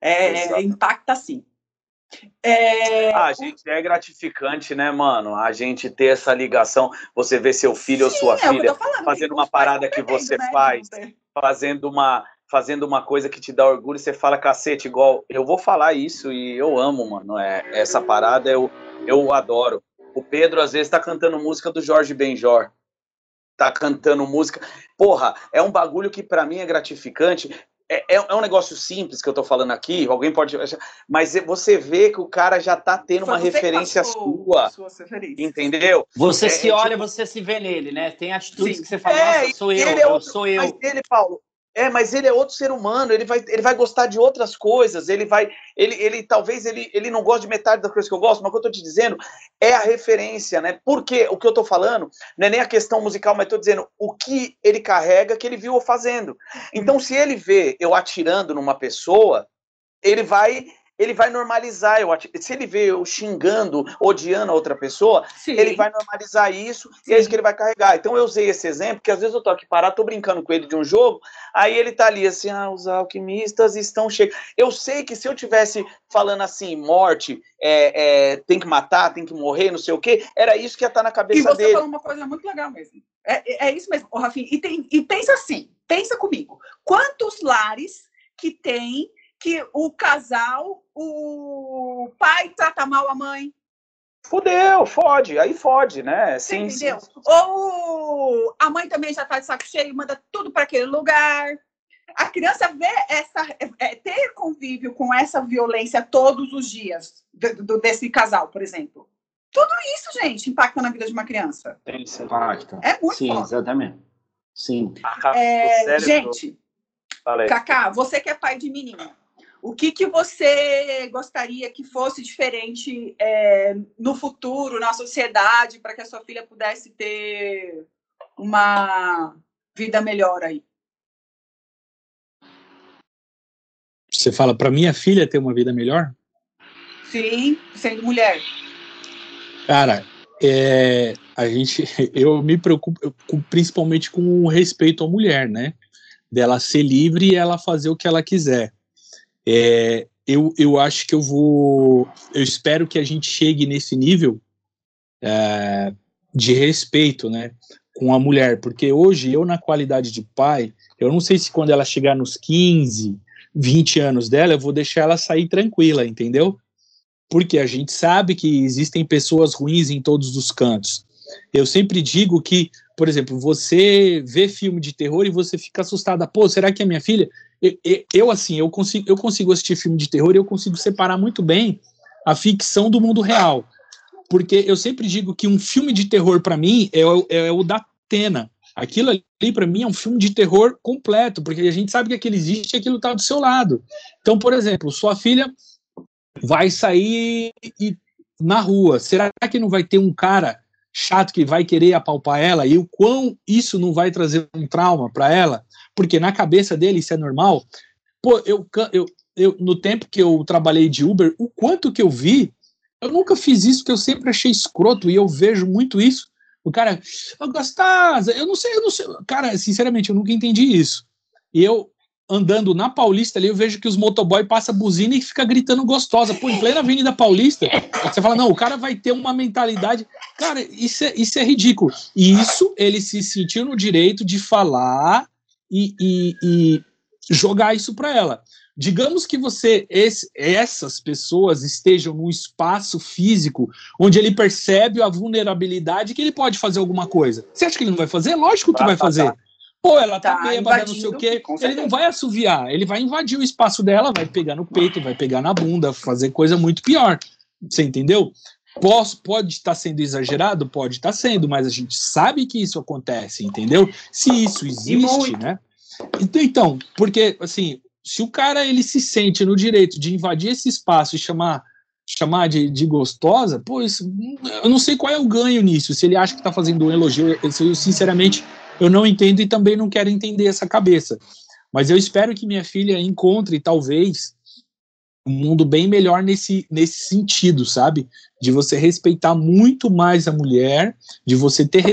É, impacta sim. É... Ah, gente, é gratificante, né, mano? A gente ter essa ligação, você vê seu filho Sim, ou sua é filha falando, fazendo uma parada que você né, faz, fazendo uma fazendo uma coisa que te dá orgulho, você fala, cacete, igual, eu vou falar isso e eu amo, mano, é, essa parada eu, eu adoro. O Pedro, às vezes, tá cantando música do Jorge Benjor, tá cantando música, porra, é um bagulho que para mim é gratificante, é, é, é, um negócio simples que eu tô falando aqui, alguém pode achar, mas você vê que o cara já tá tendo uma referência sua, entendeu? Você é, se é olha, tipo... você se vê nele, né? Tem atitudes Sim. que você fala, é, sou eu, é outro, sou eu. Mas ele, Paulo, é, mas ele é outro ser humano, ele vai, ele vai gostar de outras coisas, ele vai, ele, ele talvez ele, ele não goste de metade das coisas que eu gosto, mas o que eu tô te dizendo é a referência, né? Porque o que eu tô falando não é nem a questão musical, mas tô dizendo o que ele carrega que ele viu eu fazendo. Então, se ele vê eu atirando numa pessoa, ele vai ele vai normalizar. Eu, se ele vê eu xingando, odiando a outra pessoa, Sim. ele vai normalizar isso Sim. e é isso que ele vai carregar. Então eu usei esse exemplo, que às vezes eu tô aqui parado, tô brincando com ele de um jogo, aí ele tá ali assim, ah, os alquimistas estão cheios. Eu sei que se eu tivesse falando assim, morte, é, é, tem que matar, tem que morrer, não sei o quê, era isso que ia estar tá na cabeça dele. E você dele. falou uma coisa muito legal mesmo. É, é isso mesmo, Rafinha. E, tem, e pensa assim, pensa comigo. Quantos lares que tem que o casal, o pai trata mal a mãe. Fudeu, fode, aí fode, né? Sim, entendeu? Sim. Ou a mãe também já tá de saco cheio, manda tudo para aquele lugar. A criança vê essa, é, ter convívio com essa violência todos os dias do, do, desse casal, por exemplo. Tudo isso, gente, impacta na vida de uma criança. Tem impacta. É muito Sim, foda. exatamente. Sim. É, gente, Cacá, você que é pai de menina, o que, que você gostaria que fosse diferente é, no futuro, na sociedade, para que a sua filha pudesse ter uma vida melhor aí? Você fala para minha filha ter uma vida melhor? Sim, sendo mulher. Cara, é, a gente, eu me preocupo principalmente com o respeito à mulher, né? Dela ser livre e ela fazer o que ela quiser. É, eu, eu acho que eu vou. Eu espero que a gente chegue nesse nível é, de respeito, né? Com a mulher, porque hoje eu, na qualidade de pai, eu não sei se quando ela chegar nos 15, 20 anos dela, eu vou deixar ela sair tranquila, entendeu? Porque a gente sabe que existem pessoas ruins em todos os cantos. Eu sempre digo que, por exemplo, você vê filme de terror e você fica assustada. Pô, será que é minha filha? Eu, eu, assim, eu consigo, eu consigo assistir filme de terror e eu consigo separar muito bem a ficção do mundo real. Porque eu sempre digo que um filme de terror, para mim, é, o, é o da Atena. Aquilo ali, para mim, é um filme de terror completo, porque a gente sabe que aquilo existe e aquilo está do seu lado. Então, por exemplo, sua filha vai sair e, na rua. Será que não vai ter um cara chato que vai querer apalpar ela e o quão isso não vai trazer um trauma para ela, porque na cabeça dele isso é normal. Pô, eu, eu, eu no tempo que eu trabalhei de Uber, o quanto que eu vi, eu nunca fiz isso que eu sempre achei escroto e eu vejo muito isso. O cara, oh, gostosa, eu não sei, eu não sei. Cara, sinceramente, eu nunca entendi isso. E eu andando na Paulista ali, eu vejo que os motoboy passam buzina e fica gritando gostosa. Pô, em plena Avenida Paulista, você fala, não, o cara vai ter uma mentalidade. Cara, isso é, isso é ridículo. E isso ele se sentiu no direito de falar e, e, e jogar isso para ela. Digamos que você, esse, essas pessoas estejam num espaço físico onde ele percebe a vulnerabilidade que ele pode fazer alguma coisa. Você acha que ele não vai fazer? Lógico que tá, vai tá, fazer. Tá. Pô, ela tá, tá bêbada, não sei o quê. Ele não vai assoviar, ele vai invadir o espaço dela, vai pegar no peito, vai pegar na bunda, fazer coisa muito pior. Você entendeu? Posso, pode estar sendo exagerado? Pode estar sendo, mas a gente sabe que isso acontece, entendeu? Se isso existe, né? Então, porque, assim, se o cara ele se sente no direito de invadir esse espaço e chamar chamar de, de gostosa, pô, isso, eu não sei qual é o ganho nisso. Se ele acha que está fazendo um elogio, eu sinceramente eu não entendo e também não quero entender essa cabeça. Mas eu espero que minha filha encontre, talvez, um mundo bem melhor nesse, nesse sentido, sabe? De você respeitar muito mais a mulher, de você ter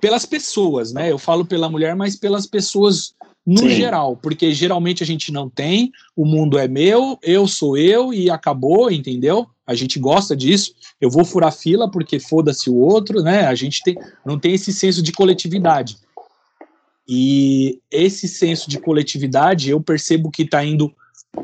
pelas pessoas, né? Eu falo pela mulher, mas pelas pessoas no Sim. geral, porque geralmente a gente não tem, o mundo é meu, eu sou eu e acabou, entendeu? A gente gosta disso. Eu vou furar fila porque foda-se o outro, né? A gente tem, não tem esse senso de coletividade. E esse senso de coletividade eu percebo que está indo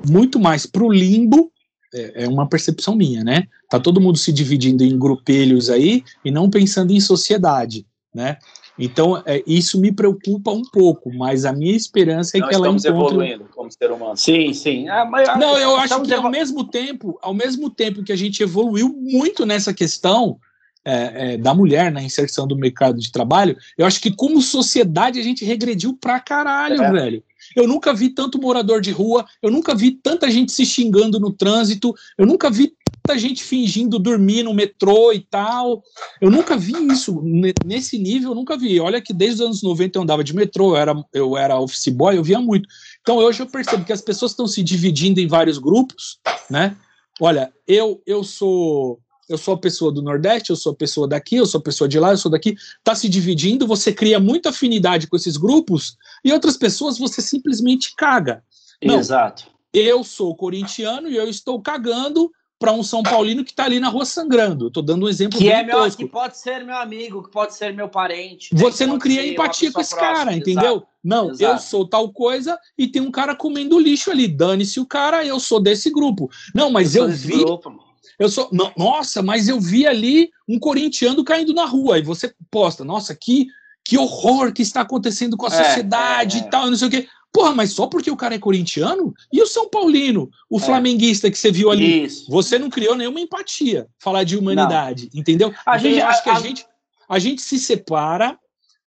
muito mais para o limbo. É, é uma percepção minha, né? Tá todo mundo se dividindo em grupelhos aí e não pensando em sociedade, né? Então, é, isso me preocupa um pouco, mas a minha esperança é Não que ela estamos encontre. evoluindo como ser humano. Sim, sim. Ah, mas Não, eu acho estamos que ao evol- mesmo tempo, ao mesmo tempo que a gente evoluiu muito nessa questão é, é, da mulher na inserção do mercado de trabalho, eu acho que como sociedade a gente regrediu pra caralho, É. velho. Eu nunca vi tanto morador de rua, eu nunca vi tanta gente se xingando no trânsito, eu nunca vi tanta gente fingindo dormir no metrô e tal. Eu nunca vi isso ne- nesse nível, eu nunca vi. Olha que desde os anos 90 eu andava de metrô, eu era, eu era office boy, eu via muito. Então hoje eu percebo que as pessoas estão se dividindo em vários grupos, né? Olha, eu eu sou eu sou a pessoa do Nordeste, eu sou a pessoa daqui, eu sou a pessoa de lá, eu sou daqui. Tá se dividindo, você cria muita afinidade com esses grupos e outras pessoas você simplesmente caga. Não. Exato. Eu sou corintiano e eu estou cagando para um São Paulino que está ali na rua sangrando. Eu tô dando um exemplo Que, é meu, tosco. que pode ser meu amigo, que pode ser meu parente. Você não cria empatia com esse pessoa cara, próxima, entendeu? exato. Não, eu Exato. sou tal coisa e tem um cara comendo lixo ali. Dane-se o cara, eu sou desse grupo. Não, mas eu, desse vi, grupo. Eu sou, não, nossa, mas eu vi ali um corintiano caindo na rua e você posta, nossa, que que horror que está acontecendo com a É, sociedade é, é. e tal, não sei o quê. Porra, mas só porque o cara é corintiano? E o São Paulino, o É. flamenguista que você viu ali? Isso. Você não criou nenhuma empatia falar de humanidade, entendeu? A Então, gente- eu acho que a, a- gente a gente se separa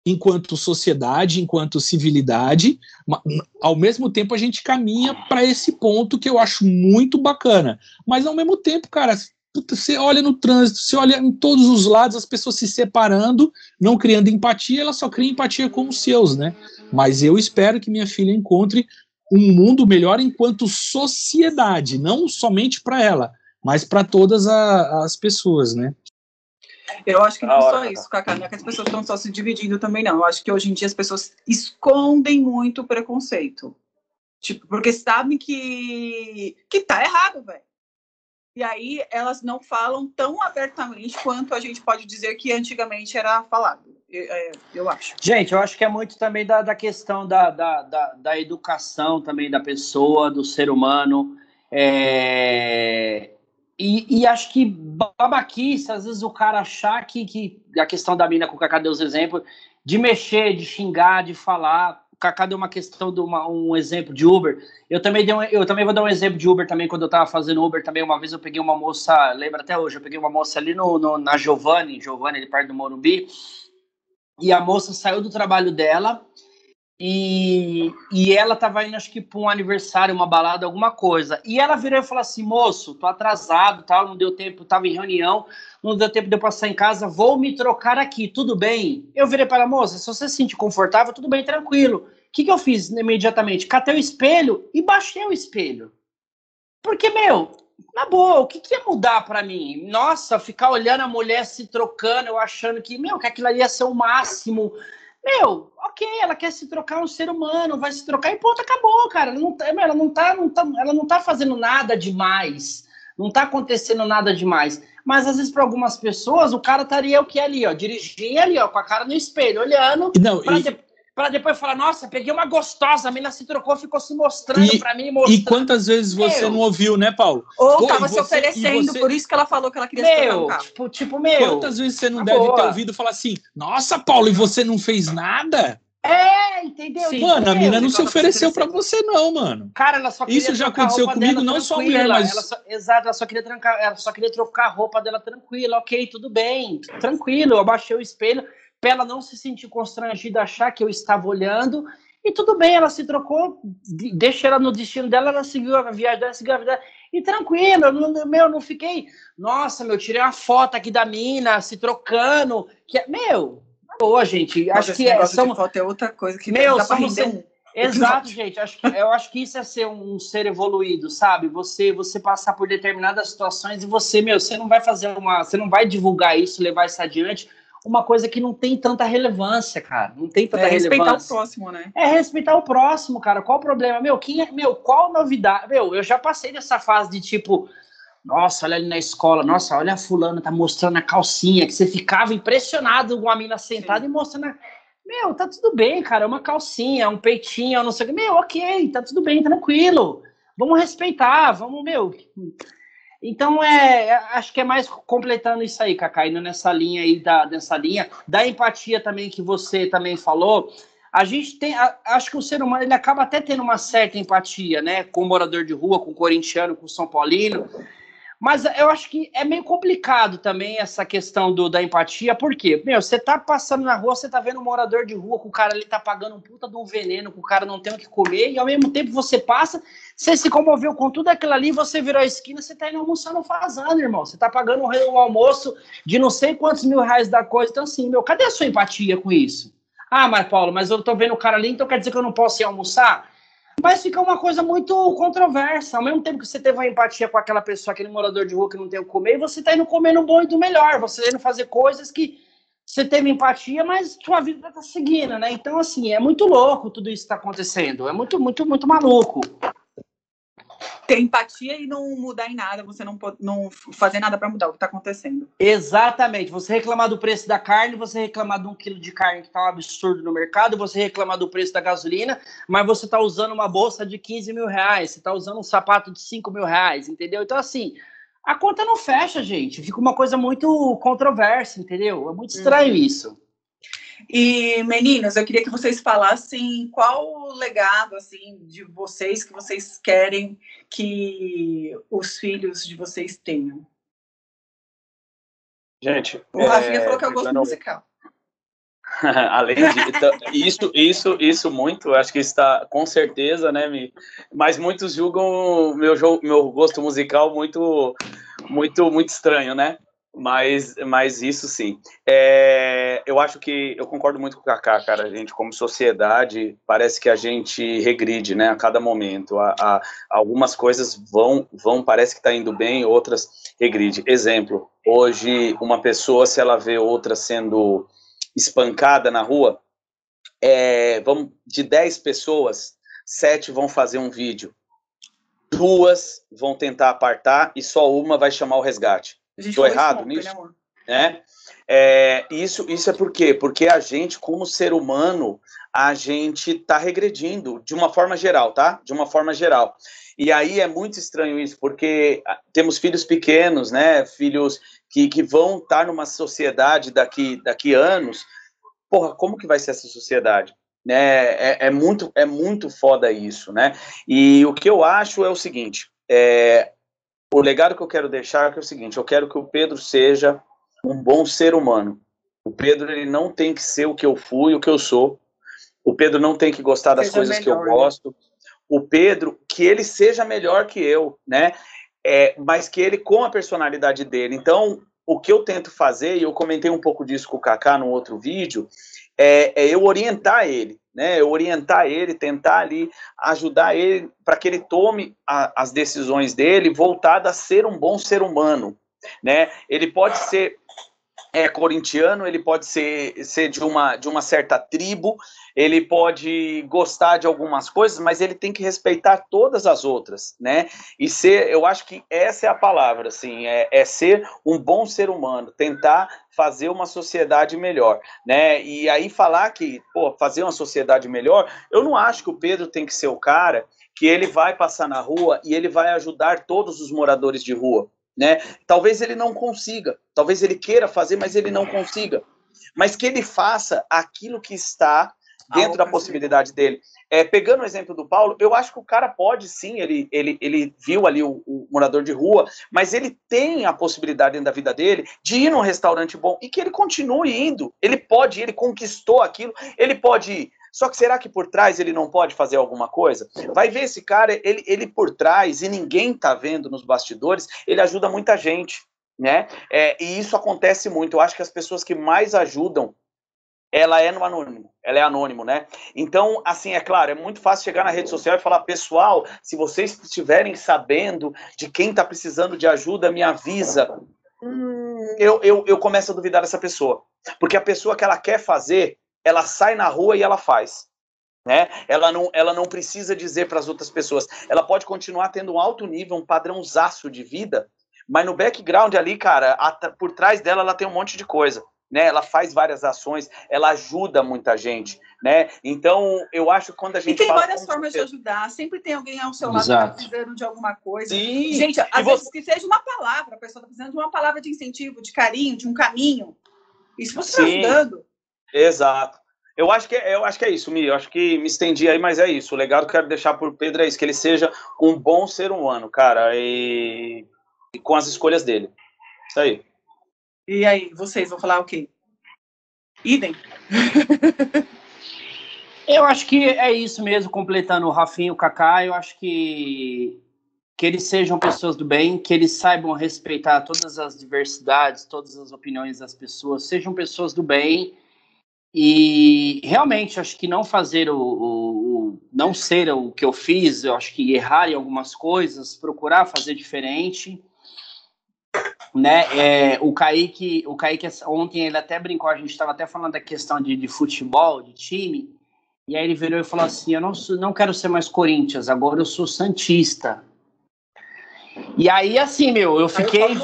enquanto sociedade, enquanto civilidade, ao mesmo tempo a gente caminha para esse ponto que eu acho muito bacana. Mas ao mesmo tempo, cara, você olha no trânsito, você olha em todos os lados as pessoas se separando, não criando empatia, ela só cria empatia com os seus, né? Mas eu espero que minha filha encontre um mundo melhor enquanto sociedade, não somente para ela, mas para todas a- as pessoas, né? Eu acho que não é hora, só isso, Cacá, não é que as pessoas estão só se dividindo também, não. Eu acho que hoje em dia as pessoas escondem muito o preconceito. Tipo, porque sabem que, que tá errado, velho. E aí elas não falam tão abertamente quanto a gente pode dizer que antigamente era falado. Eu, é, eu acho. Gente, eu acho que é muito também da, da questão da, da, da, da educação também da pessoa, do ser humano. É, E, e acho que babaquice, às vezes o cara achar que, que a questão da mina com o Cacá deu os exemplos, de mexer, de xingar, de falar. O Cacá deu uma questão de uma, um exemplo de Uber. Eu também, dei um, eu também vou dar um exemplo de Uber também, quando eu tava fazendo Uber também, uma vez eu peguei uma moça, lembra até hoje, eu peguei uma moça ali no, no- na Giovanni, Giovanni, ali perto do Morumbi, e a moça saiu do trabalho dela e, e ela tava indo, acho que para um aniversário, uma balada, alguma coisa. E ela virou e falou assim: moço, tô atrasado, tal, não deu tempo, tava em reunião, não deu tempo de eu passar em casa, vou me trocar aqui, tudo bem? Eu virei para a moça: se você se sentir confortável, tudo bem, tranquilo. O que, que eu fiz imediatamente? Catei o espelho e baixei o espelho. Porque, meu, na boa, o que, que ia mudar para mim? Nossa, ficar olhando a mulher se trocando, eu achando que, meu, que aquilo ali ia ser o máximo. Meu, ok, ela quer se trocar um ser humano, vai se trocar e ponto, acabou, cara. Ela não tá, ela não tá, não tá, ela não tá fazendo nada demais. Não tá acontecendo nada demais. Mas às vezes, para algumas pessoas, o cara estaria o que ali, ó, dirigindo ali, ó, com a cara no espelho, olhando, Não, para e, pra depois falar, nossa, peguei uma gostosa, a menina se trocou, ficou se mostrando E- para mim, e mostrando. quantas vezes você Meu. não ouviu, né, Paulo? Ou Pô, tava e se você- oferecendo, e você- por isso que ela falou que ela queria se trocar Meu, carro. tipo, tipo, meu. Quantas vezes você não deve boa. ter ouvido falar assim: Nossa, Paulo, e você não fez nada? É, entendeu? Sim. mano, a Meu, mina não ela se ofereceu se pra você, não, mano. Cara, ela só queria Isso já a aconteceu comigo, não só tranquila. mulher, mas- Ela só- exato, ela só queria trancar, ela só queria trocar a roupa dela tranquila, ok, tudo bem, tranquilo. Eu abaixei o espelho pra ela não se sentir constrangida, achar que eu estava olhando. E tudo bem, ela se trocou, de- deixa ela no destino dela, ela seguiu a viagem dela, seguiu a vida dela. E tranquilo, eu não, meu, não fiquei. Nossa, meu, tirei uma foto aqui da mina se trocando. Que, meu, na boa, gente. Mas Acho que é, são, foto é outra coisa que Meu, dá pra somos render um. Exato, gente. Acho que, eu acho que isso é ser um ser evoluído, sabe? Você você passar por determinadas situações e você, meu, você não vai fazer uma. Você não vai divulgar isso, levar isso adiante, uma coisa que não tem tanta relevância, cara. Não tem tanta é relevância. respeitar o próximo, né? É respeitar o próximo, cara. Qual o problema? Meu, quem é, meu, qual novidade? Meu, eu já passei dessa fase de tipo, nossa, olha ali na escola, nossa, olha a fulana, tá mostrando a calcinha, que você ficava impressionado com a mina sentada Sim. e mostrando a... Meu, tá tudo bem, cara, é uma calcinha, um peitinho, não sei o que. Meu, ok, tá tudo bem, tranquilo. Vamos respeitar, vamos, meu... Então, é, é, acho que é mais completando isso aí, Cacá, indo nessa linha aí, da, nessa linha da empatia também que você também falou. A gente tem, a, acho que o ser humano, ele acaba até tendo uma certa empatia, né, com o morador de rua, com o corintiano, com o São Paulino, mas eu acho que é meio complicado também essa questão do, da empatia, porque, meu, você tá passando na rua, você tá vendo um morador de rua, com o cara ali tá pagando um puta de um veneno, com o cara não tem o que comer, e ao mesmo tempo você passa, você se comoveu com tudo aquilo ali, você virou a esquina, você tá indo almoçar no fazano, irmão. Você tá pagando o almoço de não sei quantos mil reais da coisa. Então, assim, meu, cadê a sua empatia com isso? Ah, mas Paulo, mas eu tô vendo o cara ali, então quer dizer que eu não posso ir almoçar? Mas fica uma coisa muito controversa. Ao mesmo tempo que você teve uma empatia com aquela pessoa, aquele morador de rua que não tem o que comer, você está indo comendo bom e do melhor. Você está indo fazer coisas que você teve empatia, mas sua vida está seguindo, né? Então, assim, é muito louco tudo isso que está acontecendo. É muito, muito, muito maluco ter empatia e não mudar em nada, você não, não fazer nada para mudar o que está acontecendo. Exatamente. Você reclamar do preço da carne, você reclamar de um quilo de carne que está um absurdo no mercado, você reclamar do preço da gasolina, mas você está usando uma bolsa de 15 mil reais, você está usando um sapato de 5 mil reais, entendeu? Então, assim, a conta não fecha, gente. Fica uma coisa muito controversa, entendeu? É muito estranho uhum. isso. E meninas, eu queria que vocês falassem qual o legado assim de vocês que vocês querem que os filhos de vocês tenham. Gente, o Rafinha é, falou que eu gosto não... musical. Além de então, isso, isso, isso muito, acho que está com certeza, né, Mi? Mas muitos julgam meu meu gosto musical muito, muito, muito estranho, né? Mas, mas isso sim. É, eu acho que eu concordo muito com o Kaká, cara. A gente, como sociedade, parece que a gente regride, né, a cada momento. A, a algumas coisas vão, vão, parece que está indo bem, outras regride. Exemplo: hoje, uma pessoa, se ela vê outra sendo espancada na rua, é, vamos, de 10 pessoas, sete vão fazer um vídeo, duas vão tentar apartar e só uma vai chamar o resgate. Estou errado ontem, nisso? Né, é, isso, isso é por quê? Porque a gente, como ser humano, a gente está regredindo de uma forma geral, tá? De uma forma geral. E aí é muito estranho isso, porque ah, temos filhos pequenos, né? Filhos que, que vão estar numa sociedade daqui, daqui anos. Porra, como que vai ser essa sociedade? Né? É, é, muito, é muito foda isso, né? E o que eu acho é o seguinte: é, o legado que eu quero deixar é, é o seguinte: eu quero que o Pedro seja um bom ser humano. O Pedro ele não tem que ser o que eu fui, o que eu sou. O Pedro não tem que gostar das seja coisas melhor, que eu né? gosto. O Pedro que ele seja melhor que eu, né? É, mas que ele com a personalidade dele. Então, o que eu tento fazer, e eu comentei um pouco disso com o Kaká no outro vídeo, é, é eu orientar ele né, orientar ele, tentar ali ajudar ele para que ele tome a, as decisões dele voltada a ser um bom ser humano, né? Ele pode ser é corintiano, ele pode ser, ser de, uma, de uma certa tribo, ele pode gostar de algumas coisas, mas ele tem que respeitar todas as outras, né? E ser, eu acho que essa é a palavra, assim, é, é ser um bom ser humano, tentar fazer uma sociedade melhor, né? E aí falar que, pô, fazer uma sociedade melhor, eu não acho que o Pedro tem que ser o cara que ele vai passar na rua e ele vai ajudar todos os moradores de rua né? Talvez ele não consiga, talvez ele queira fazer, mas ele não consiga. Mas que ele faça aquilo que está dentro da possibilidade dele. É, pegando o exemplo do Paulo, eu acho que o cara pode sim, ele, ele, ele viu ali o, o, morador de rua, mas ele tem a possibilidade dentro da vida dele de ir num restaurante bom e que ele continue indo. Ele pode, ele conquistou aquilo, ele pode ir só que será que por trás ele não pode fazer alguma coisa? Vai ver esse cara, ele, ele por trás, e ninguém tá vendo nos bastidores, ele ajuda muita gente, né? É, e isso acontece muito. Eu acho que as pessoas que mais ajudam ela é no anônimo, ela é anônimo, né? Então, assim, é claro, é muito fácil chegar na rede social e falar, pessoal, se vocês estiverem sabendo de quem está precisando de ajuda, me avisa. Hum, eu, eu, eu começo a duvidar dessa pessoa Porque a pessoa que ela quer fazer, ela sai na rua e ela faz. Né? Ela, não, ela não precisa dizer para as outras pessoas. Ela pode continuar tendo um alto nível, um padrãozaço de vida, mas no background ali, cara, por trás dela ela tem um monte de coisa. Né, ela faz várias ações, ela ajuda muita gente, né? Então, eu acho que quando a gente. E tem várias formas de ajudar, sempre tem alguém ao seu lado tá precisando de alguma coisa. Sim. Gente, às e vezes você... que seja uma palavra, a pessoa está precisando de uma palavra de incentivo, de carinho, de um caminho. Isso você está ajudando. Exato. Eu acho que é, eu acho que é isso, Mi. Eu acho que me estendi aí, mas é isso. O legado que eu quero deixar por Pedro é isso, que ele seja um bom ser humano, cara, e, e com as escolhas dele. Isso aí. E aí, vocês vão falar o quê? Idem. eu acho que é isso mesmo, completando o Rafinho e o Kaká, eu acho que que eles sejam pessoas do bem, que eles saibam respeitar todas as diversidades, todas as opiniões das pessoas, sejam pessoas do bem e realmente acho que não fazer o, o, o, não ser o que eu fiz, eu acho que errar em algumas coisas, procurar fazer diferente, né? É, o Kaique, o Kaique ontem ele até brincou, a gente estava até falando da questão de, de, futebol, de time, e aí ele virou e falou assim: eu não, sou, não quero ser mais Corinthians, agora eu sou Santista. E aí, assim, meu, eu fiquei. Aí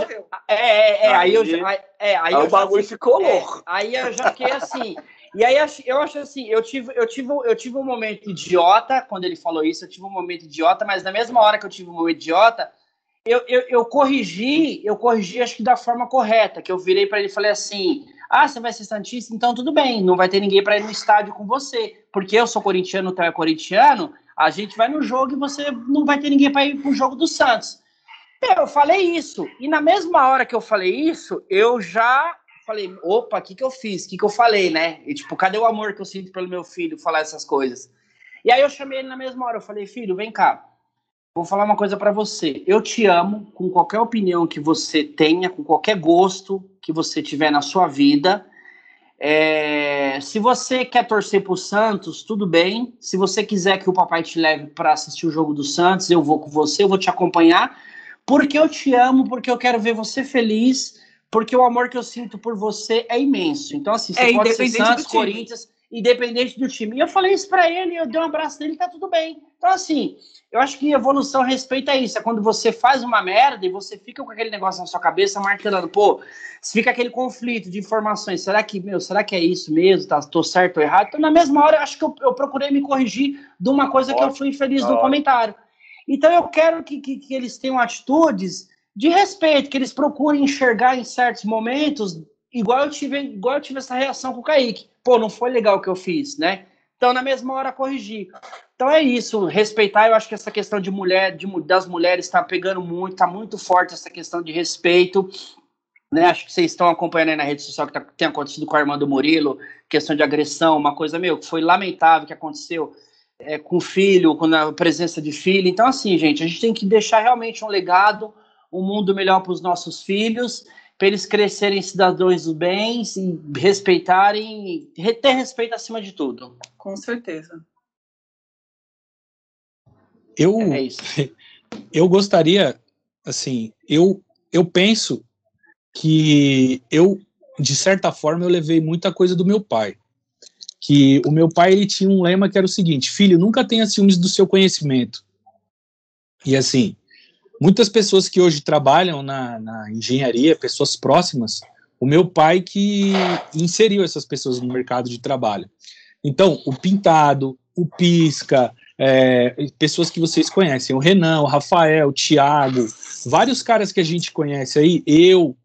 é, é, é, aí, eu já. É, aí, aí o bagulho ficou é, louco. aí eu já fiquei assim. E aí eu acho assim, eu tive, eu tive, eu tive um momento idiota quando ele falou isso, eu tive um momento idiota, mas na mesma hora que eu tive um momento idiota, eu, eu, eu corrigi, eu corrigi acho que da forma correta, que eu virei para ele e falei assim: "Ah, você vai ser santista, então tudo bem, não vai ter ninguém para ir no estádio com você, porque eu sou corintiano, tu é corintiano, a gente vai no jogo e você não vai ter ninguém para ir pro jogo do Santos". Eu falei isso, e na mesma hora que eu falei isso, eu já falei, opa, o que, que eu fiz? O que, que eu falei, né? E tipo, cadê o amor que eu sinto pelo meu filho falar essas coisas? E aí eu chamei ele na mesma hora, eu falei, filho, vem cá. Vou falar uma coisa para você. Eu te amo com qualquer opinião que você tenha, com qualquer gosto que você tiver na sua vida. É, se você quer torcer pro Santos, tudo bem. Se você quiser que o papai te leve para assistir o jogo do Santos, eu vou com você, eu vou te acompanhar, porque eu te amo, porque eu quero ver você feliz porque o amor que eu sinto por você é imenso. Então, assim, você é, pode ser Santos, Corinthians, independente do time. E eu falei isso para ele, eu dei um abraço nele, tá tudo bem. Então, assim, eu acho que evolução respeita isso. É quando você faz uma merda e você fica com aquele negócio na sua cabeça martelando, pô, fica aquele conflito de informações. Será que, meu, será que é isso mesmo? Tá, tô certo ou errado? Então, na mesma hora, eu acho que eu, eu procurei me corrigir de uma coisa ótimo, que eu fui infeliz no comentário. Então, eu quero que, que, que eles tenham atitudes de respeito, que eles procurem enxergar em certos momentos, igual eu tive, igual eu tive essa reação com o Kaique. Pô, não foi legal o que eu fiz, né? Então, na mesma hora, corrigir. Então é isso, respeitar, eu acho que essa questão de mulher, de, das mulheres está pegando muito, está muito forte essa questão de respeito. Né, acho que vocês estão acompanhando aí na rede social que tá, tem acontecido com a irmã do Murilo, questão de agressão, uma coisa, meu, que foi lamentável que aconteceu é, com o filho, com a presença de filho. Então, assim, gente, a gente tem que deixar realmente um legado, um mundo melhor para os nossos filhos, para eles crescerem cidadãos do bem, e respeitarem, ter respeito acima de tudo. Com certeza. Eu, é eu gostaria, assim, eu, eu penso que eu, de certa forma, eu levei muita coisa do meu pai. Que o meu pai ele tinha um lema que era o seguinte: filho, nunca tenha ciúmes do seu conhecimento. E assim, muitas pessoas que hoje trabalham na, na, engenharia, pessoas próximas, o meu pai que inseriu essas pessoas no mercado de trabalho. Então, o Pintado, o Pisca, é, pessoas que vocês conhecem, o Renan, o Rafael, o Thiago, vários caras que a gente conhece aí, eu,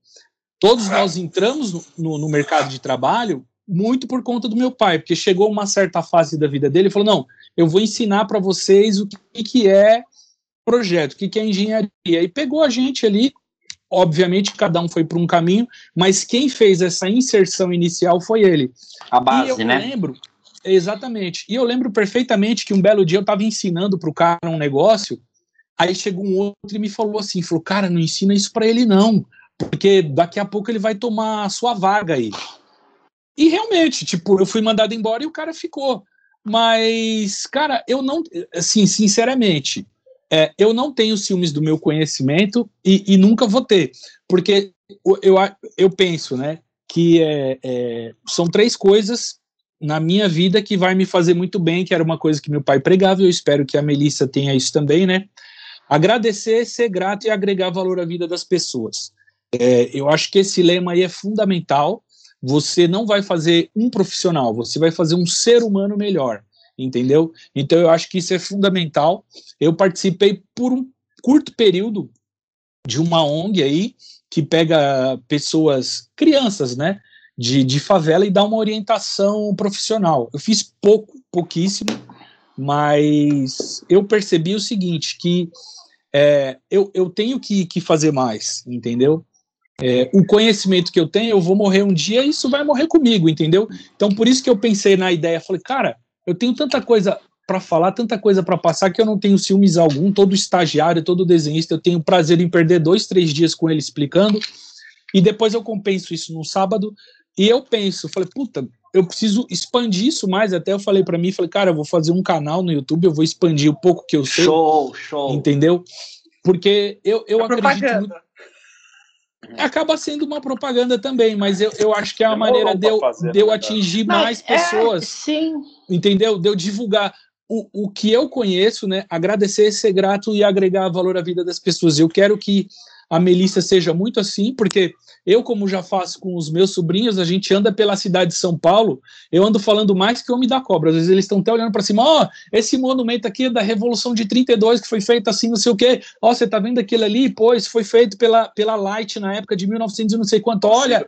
todos nós entramos no, no, mercado de trabalho muito por conta do meu pai, porque chegou uma certa fase da vida dele e falou: não, eu vou ensinar para vocês o que, que é projeto, o que, que é engenharia. E pegou a gente ali, obviamente cada um foi para um caminho, mas quem fez essa inserção inicial foi ele. A base, e eu né? lembro, exatamente. E eu lembro perfeitamente que um belo dia eu estava ensinando para o cara um negócio, aí chegou um outro e me falou assim, falou, cara, não ensina isso para ele não, porque daqui a pouco ele vai tomar a sua vaga aí. E realmente, tipo, eu fui mandado embora e o cara ficou. Mas, cara, eu não, assim, sinceramente, é, eu não tenho ciúmes do meu conhecimento e, e, nunca vou ter, porque eu, eu penso, né, que é, é, são três coisas na minha vida que vai me fazer muito bem, que era uma coisa que meu pai pregava, e eu espero que a Melissa tenha isso também, né? Agradecer, ser grato e agregar valor à vida das pessoas. É, eu acho que esse lema aí é fundamental. Você não vai fazer um profissional, você vai fazer um ser humano melhor, entendeu? Então eu acho que isso é fundamental. Eu participei por um curto período de uma ONG aí que pega pessoas, crianças, né? de, de favela e dar uma orientação profissional. Eu fiz pouco, pouquíssimo, mas eu percebi o seguinte, que é, eu, eu tenho que, que fazer mais, entendeu? É, o conhecimento que eu tenho, eu vou morrer um dia e isso vai morrer comigo, entendeu? Então, por isso que eu pensei na ideia, falei, cara, eu tenho tanta coisa para falar, tanta coisa para passar que eu não tenho ciúmes algum. Todo estagiário, todo desenhista, eu tenho prazer em perder dois, três dias com ele explicando e depois eu compenso isso no sábado e eu penso, falei, puta, eu preciso expandir isso mais. Até eu falei para mim, falei, cara, eu vou fazer um canal no YouTube, eu vou expandir o pouco que eu sei. Show, show. Entendeu? Porque eu, eu é acredito. Muito, acaba sendo uma propaganda também, mas eu, eu acho que é a maneira de eu, de eu atingir mas mais é, pessoas. sim. Entendeu? De eu divulgar o, o que eu conheço, né? Agradecer, ser grato e agregar valor à vida das pessoas. Eu quero que a Melissa seja muito assim, porque eu, como já faço com os meus sobrinhos, a gente anda pela cidade de São Paulo, eu ando falando mais que o Homem da Cobra. Às vezes eles estão até olhando para cima, ó, oh, esse monumento aqui é da Revolução de 32, que foi feito assim, não sei o quê. Ó, oh, você tá vendo aquilo ali? Pois, foi feito pela, pela Light na época de 1900 e não sei quanto. Olha,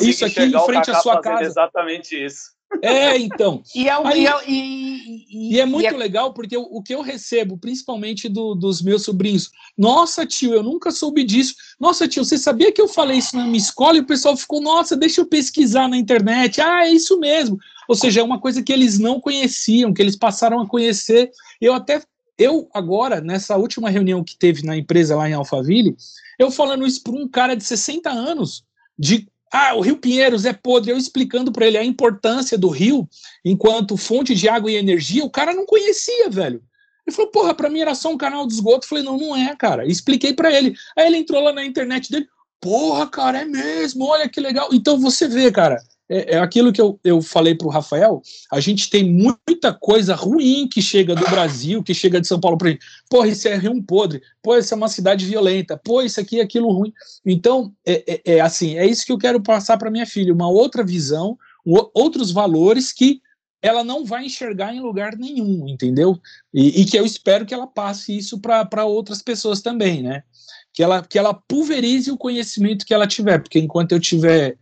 isso aqui em frente à sua casa. Exatamente isso. É, então. e, é, Aí, e, é, e, e, é muito é... legal porque o, o, que eu recebo, principalmente do, dos meus sobrinhos, nossa, tio, eu nunca soube disso. Nossa, tio, você sabia que eu falei isso na minha escola e o pessoal ficou, nossa, deixa eu pesquisar na internet. Ah, é isso mesmo. Ou seja, é uma coisa que eles não conheciam, que eles passaram a conhecer. Eu até, eu agora, nessa última reunião que teve na empresa lá em Alphaville, eu falando isso para um cara de 60 anos, de ah, o Rio Pinheiros é podre. Eu explicando para ele a importância do rio enquanto fonte de água e energia, o cara não conhecia, velho. Ele falou, porra, para mim era só um canal de esgoto. Eu falei, não, não é, cara. expliquei para ele. Aí ele entrou lá na internet dele, porra, cara, é mesmo, olha que legal. Então você vê, cara, é, é aquilo que eu, eu falei para o Rafael, a gente tem muita coisa ruim que chega do Brasil, que chega de São Paulo para gente. Porra, isso é Rio Podre, pô, isso é uma cidade violenta, pô, isso aqui é aquilo ruim. Então, é, é, é assim, é isso que eu quero passar para minha filha, uma outra visão, um, outros valores que ela não vai enxergar em lugar nenhum, entendeu? E, e que eu espero que ela passe isso para outras pessoas também, né? Que ela, que ela pulverize o conhecimento que ela tiver, porque enquanto eu tiver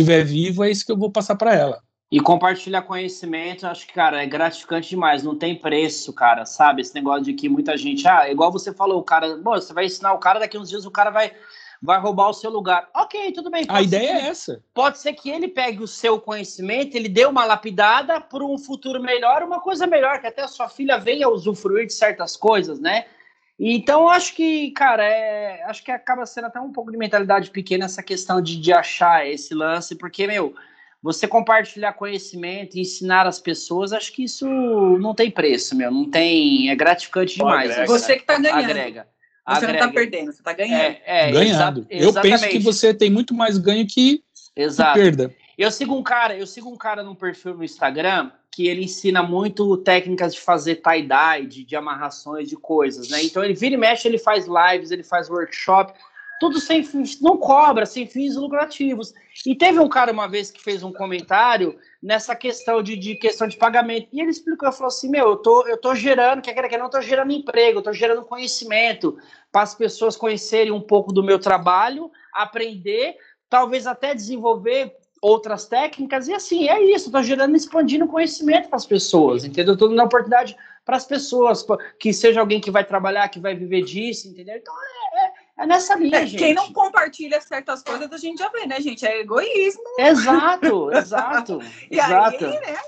estiver vivo, é isso que eu vou passar para ela. E compartilhar conhecimento, acho que, cara, é gratificante demais, não tem preço, cara, sabe? Esse negócio de que muita gente, ah, igual você falou, o cara, bom, você vai ensinar o cara, daqui uns dias o cara vai, vai roubar o seu lugar. Ok, tudo bem. A ideia é essa. Pode ser que ele pegue o seu conhecimento, ele dê uma lapidada para um futuro melhor, uma coisa melhor, que até a sua filha venha usufruir de certas coisas, né? Então, acho que, cara, é, acho que acaba sendo até um pouco de mentalidade pequena essa questão de, de achar esse lance, porque, meu, você compartilhar conhecimento, ensinar as pessoas, acho que isso não tem preço, meu, não tem, é gratificante demais. Agrega, você que tá ganhando. Agrega. Você agrega. não tá perdendo, você tá ganhando. É, é, Ganhando. Exa eu penso que você tem muito mais ganho que, Exato. que perda. Eu sigo um cara, eu sigo um cara num perfil no Instagram que ele ensina muito técnicas de fazer tie-dye, de, de, amarrações de coisas, né? Então ele vira e mexe, ele faz lives, ele faz workshop, tudo sem fins, não cobra, sem fins lucrativos. E teve um cara uma vez que fez um comentário nessa questão de, de questão de pagamento. E ele explicou, ele falou assim, meu, eu tô, eu tô gerando, quer que não, eu tô gerando emprego, eu tô gerando conhecimento para as pessoas conhecerem um pouco do meu trabalho, aprender, talvez até desenvolver outras técnicas, e assim, é isso, estou gerando, expandindo conhecimento para as pessoas, entendeu? Estou dando oportunidade para as pessoas, que seja alguém que vai trabalhar, que vai viver disso, entendeu? Então é, é, é nessa linha, é, gente. Quem não compartilha certas coisas, a gente já vê, né, gente? É egoísmo. Exato, exato. e exato. aí, né?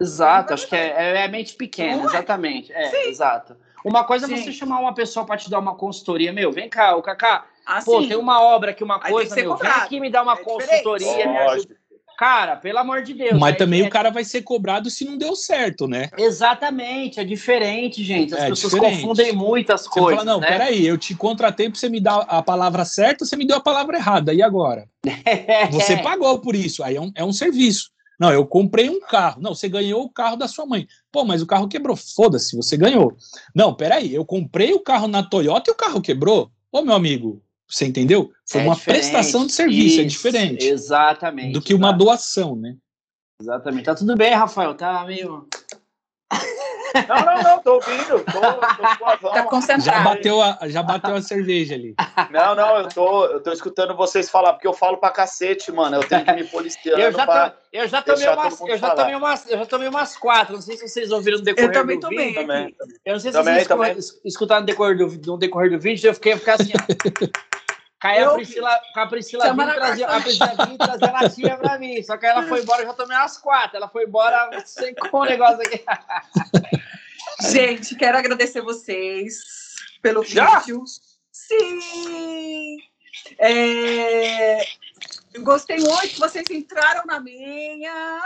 Exato, acho que é, é, é mente pequena, é? exatamente. É, Sim. exato. Uma coisa Sim. é você chamar uma pessoa para te dar uma consultoria, meu, vem cá, o Kaká, Assim, Pô, tem uma obra aqui, uma coisa, meu, vem aqui me dar uma é consultoria, me ajuda. Cara, pelo amor de Deus. Mas é, também é, o cara vai ser cobrado se não deu certo, né? Exatamente, é diferente, gente. As É pessoas diferente. confundem muitas Você coisas. fala, não, né? peraí, eu te contratei pra você me dar a palavra certa, você me deu a palavra errada. E agora? Você pagou por isso. Aí é um, é um serviço. Não, eu comprei um carro. Não, você ganhou o carro da sua mãe. Pô, mas o carro quebrou. Foda-se, você ganhou. Não, peraí, eu comprei o carro na Toyota e o carro quebrou. Ô, meu amigo, você entendeu? Foi É uma diferente. prestação de serviço, é Isso, diferente Exatamente. do que uma tá? doação, né? Exatamente. Tá tudo bem, Rafael? Tá meio. Não, não, não, tô ouvindo. Tô, tô. Tá Já concentrado. bateu a, já bateu a cerveja ali. Não, não, eu tô, eu tô escutando vocês falar, porque eu falo pra cacete, mano. Eu tenho que me policiando Eu já, pra... eu já tomei umas, eu já tomei umas, eu já tomei umas quatro. Não sei se vocês ouviram no decorrer Eu também do tomei. vídeo. Também. Eu não sei se Também, vocês também. escutaram no decorrer do, no decorrer do vídeo. Eu fiquei ficar assim. ó. Caiu a Priscila, a Priscila vinha trazer, a Priscila vinha trazer latinha pra mim. Só que ela foi embora, eu já tomei umas quatro. Ela foi embora, secou o negócio aqui. Gente, quero agradecer vocês pelo Já? vídeo. Sim! É, Gostei muito que vocês entraram na minha.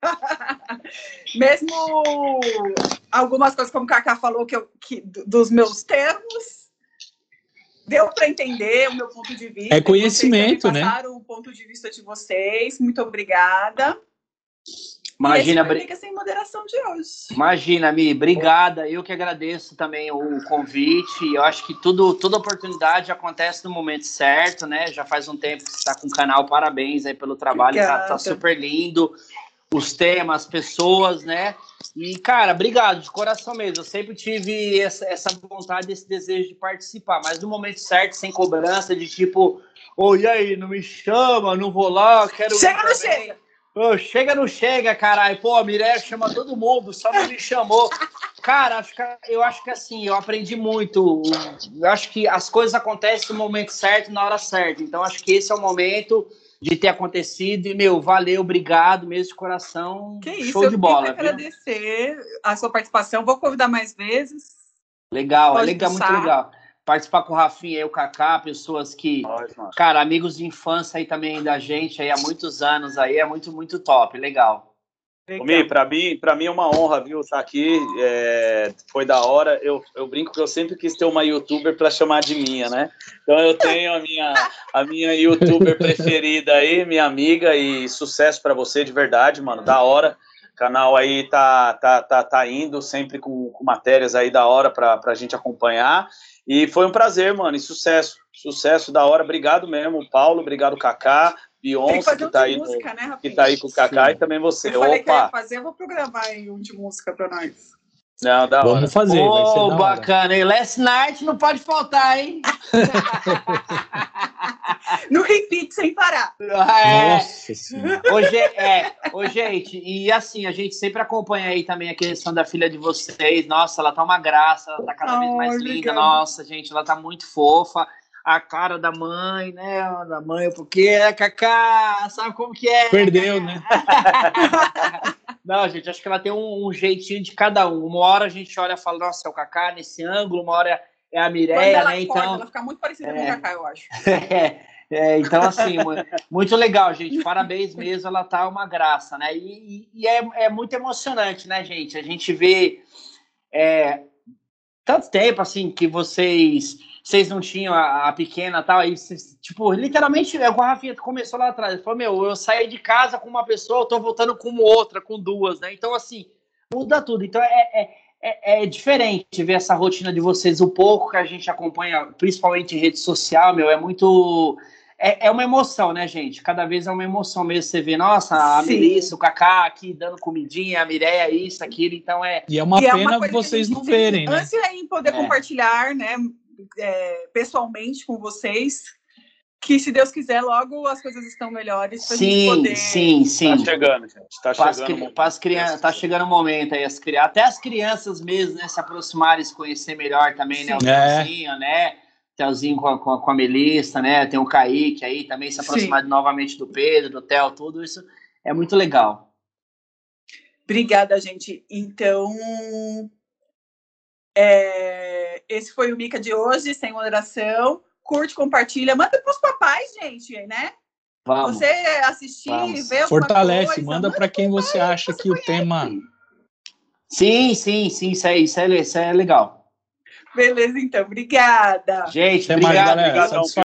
Mesmo algumas coisas, como o Kaká falou, que eu, que, dos meus termos, deu para entender o meu ponto de vista. É conhecimento, Vocês né? Passaram o ponto de vista de vocês. Muito obrigada. Imagina, esse foi Bri- o Liga Sem Moderação de hoje. Imagina, Mi, obrigada. Eu que agradeço também o convite. Eu acho que tudo, toda oportunidade acontece no momento certo, né? Já faz um tempo que você está com o canal, parabéns aí pelo trabalho, tá, tá super lindo. Os temas, as pessoas, né? E, cara, obrigado, de coração mesmo. Eu sempre tive essa, essa vontade, esse desejo de participar, mas no momento certo, sem cobrança, de tipo, ô, e aí, não me chama, não vou lá, quero. Chega, não também." chega! Ô, chega, não chega, caralho. Pô, a Mireia chama todo mundo, só não me chamou. Cara, acho que, eu acho que assim, eu aprendi muito. Eu acho que as coisas acontecem no momento certo, na hora certa. Então, acho que esse é o momento de ter acontecido. E, meu, valeu, obrigado mesmo de coração. Que isso, Show eu de queria bola. viu? agradecer a sua participação. Vou convidar mais vezes. Legal, é Pode legal, muito legal. Participar com o Rafinha e o Kaká, pessoas que, mano. cara, amigos de infância aí também da gente aí há muitos anos aí, é muito, muito top, legal. Mi, pra mim, pra mim é uma honra, viu, estar aqui. É, foi da hora. Eu, eu brinco que eu sempre quis ter uma youtuber para chamar de minha, né? Então eu tenho a minha, a minha youtuber preferida aí, minha amiga, e sucesso para você de verdade, mano. Da hora. O canal aí tá, tá, tá, tá indo sempre com, com matérias aí da hora pra, pra gente acompanhar. E foi um prazer, mano, e sucesso. Sucesso da hora. Obrigado mesmo, Paulo. Obrigado, Kaká, Que Beyoncé, fazer que um tá de aí, no- música, né, que tá aí com o Kaká, Sim. e também você. Eu falei que eu ia Opa! fazer, eu vou programar aí um de música pra nós. Não, hora. Vamos fazer, vai ser Ô, da hora. bacana, hein? Last night não pode faltar, hein? No repeat, sem parar. É, Nossa senhora. Hoje é, ô, gente, e assim, a gente sempre acompanha aí também a questão da filha de vocês. Nossa, ela tá uma graça, ela tá cada vez Ai, mais linda. Nossa, gente, ela tá muito fofa. A cara da mãe, né? Da mãe, porque é Cacá, sabe como que é? Perdeu, né? Não, gente, acho que ela tem um, um jeitinho de cada um. Uma hora a gente olha e fala, nossa, é o Cacá nesse ângulo, uma hora é a Mireia, né? acorda, Então. ela fica muito parecida com É. o Kaká, eu acho. É, é, então, assim, mu- muito legal, gente. Parabéns mesmo, ela tá uma graça, né? E, e- e é, é muito emocionante, né, gente? A gente vê é, tanto tempo, assim, que vocês vocês não tinham a, a pequena e tal, aí, vocês, tipo, literalmente, é, o Rafinha começou lá atrás, ele falou, meu, eu saí de casa com uma pessoa, eu tô voltando com outra, com duas, né? Então, assim, muda tudo. Então, é, é, é, é diferente ver essa rotina de vocês, o pouco que a gente acompanha, principalmente em rede social, meu, é muito. É, é uma emoção, né, gente? Cada vez é uma emoção mesmo. Você vê, nossa, a Sim. Melissa, o Kaká aqui dando comidinha, a Mireia, isso, aquilo. Então é. E é uma E é pena coisa que a vocês não verem, né? Ansia em poder É. compartilhar, né, é, pessoalmente com vocês, que se Deus quiser, logo as coisas estão melhores pra gente Sim, poder... sim, sim. Tá chegando, gente. Tá Para as chegando. cri- para as crianças, tá chegando o momento aí, as crianças, até as crianças mesmo, né, se aproximarem, se conhecer melhor também, né, o. É. Telzinho, né, Telzinho com a, com, a, com a Melissa, né, tem o Kaique aí também, se aproximar novamente do Pedro, do Theo, tudo isso é muito legal. Obrigada, gente. Então, é, esse foi o Mica de hoje, sem moderação. Curte, compartilha, manda pros papais, gente, né? Vamos. Você assistir, Vamos. ver Fortalece, coisa, manda para quem você acha você que o tema. Sim, sim, sim, isso é, isso é, isso é legal. Beleza, então. Obrigada. Gente, Até mais, obrigado. galera. obrigadão. Satisfação.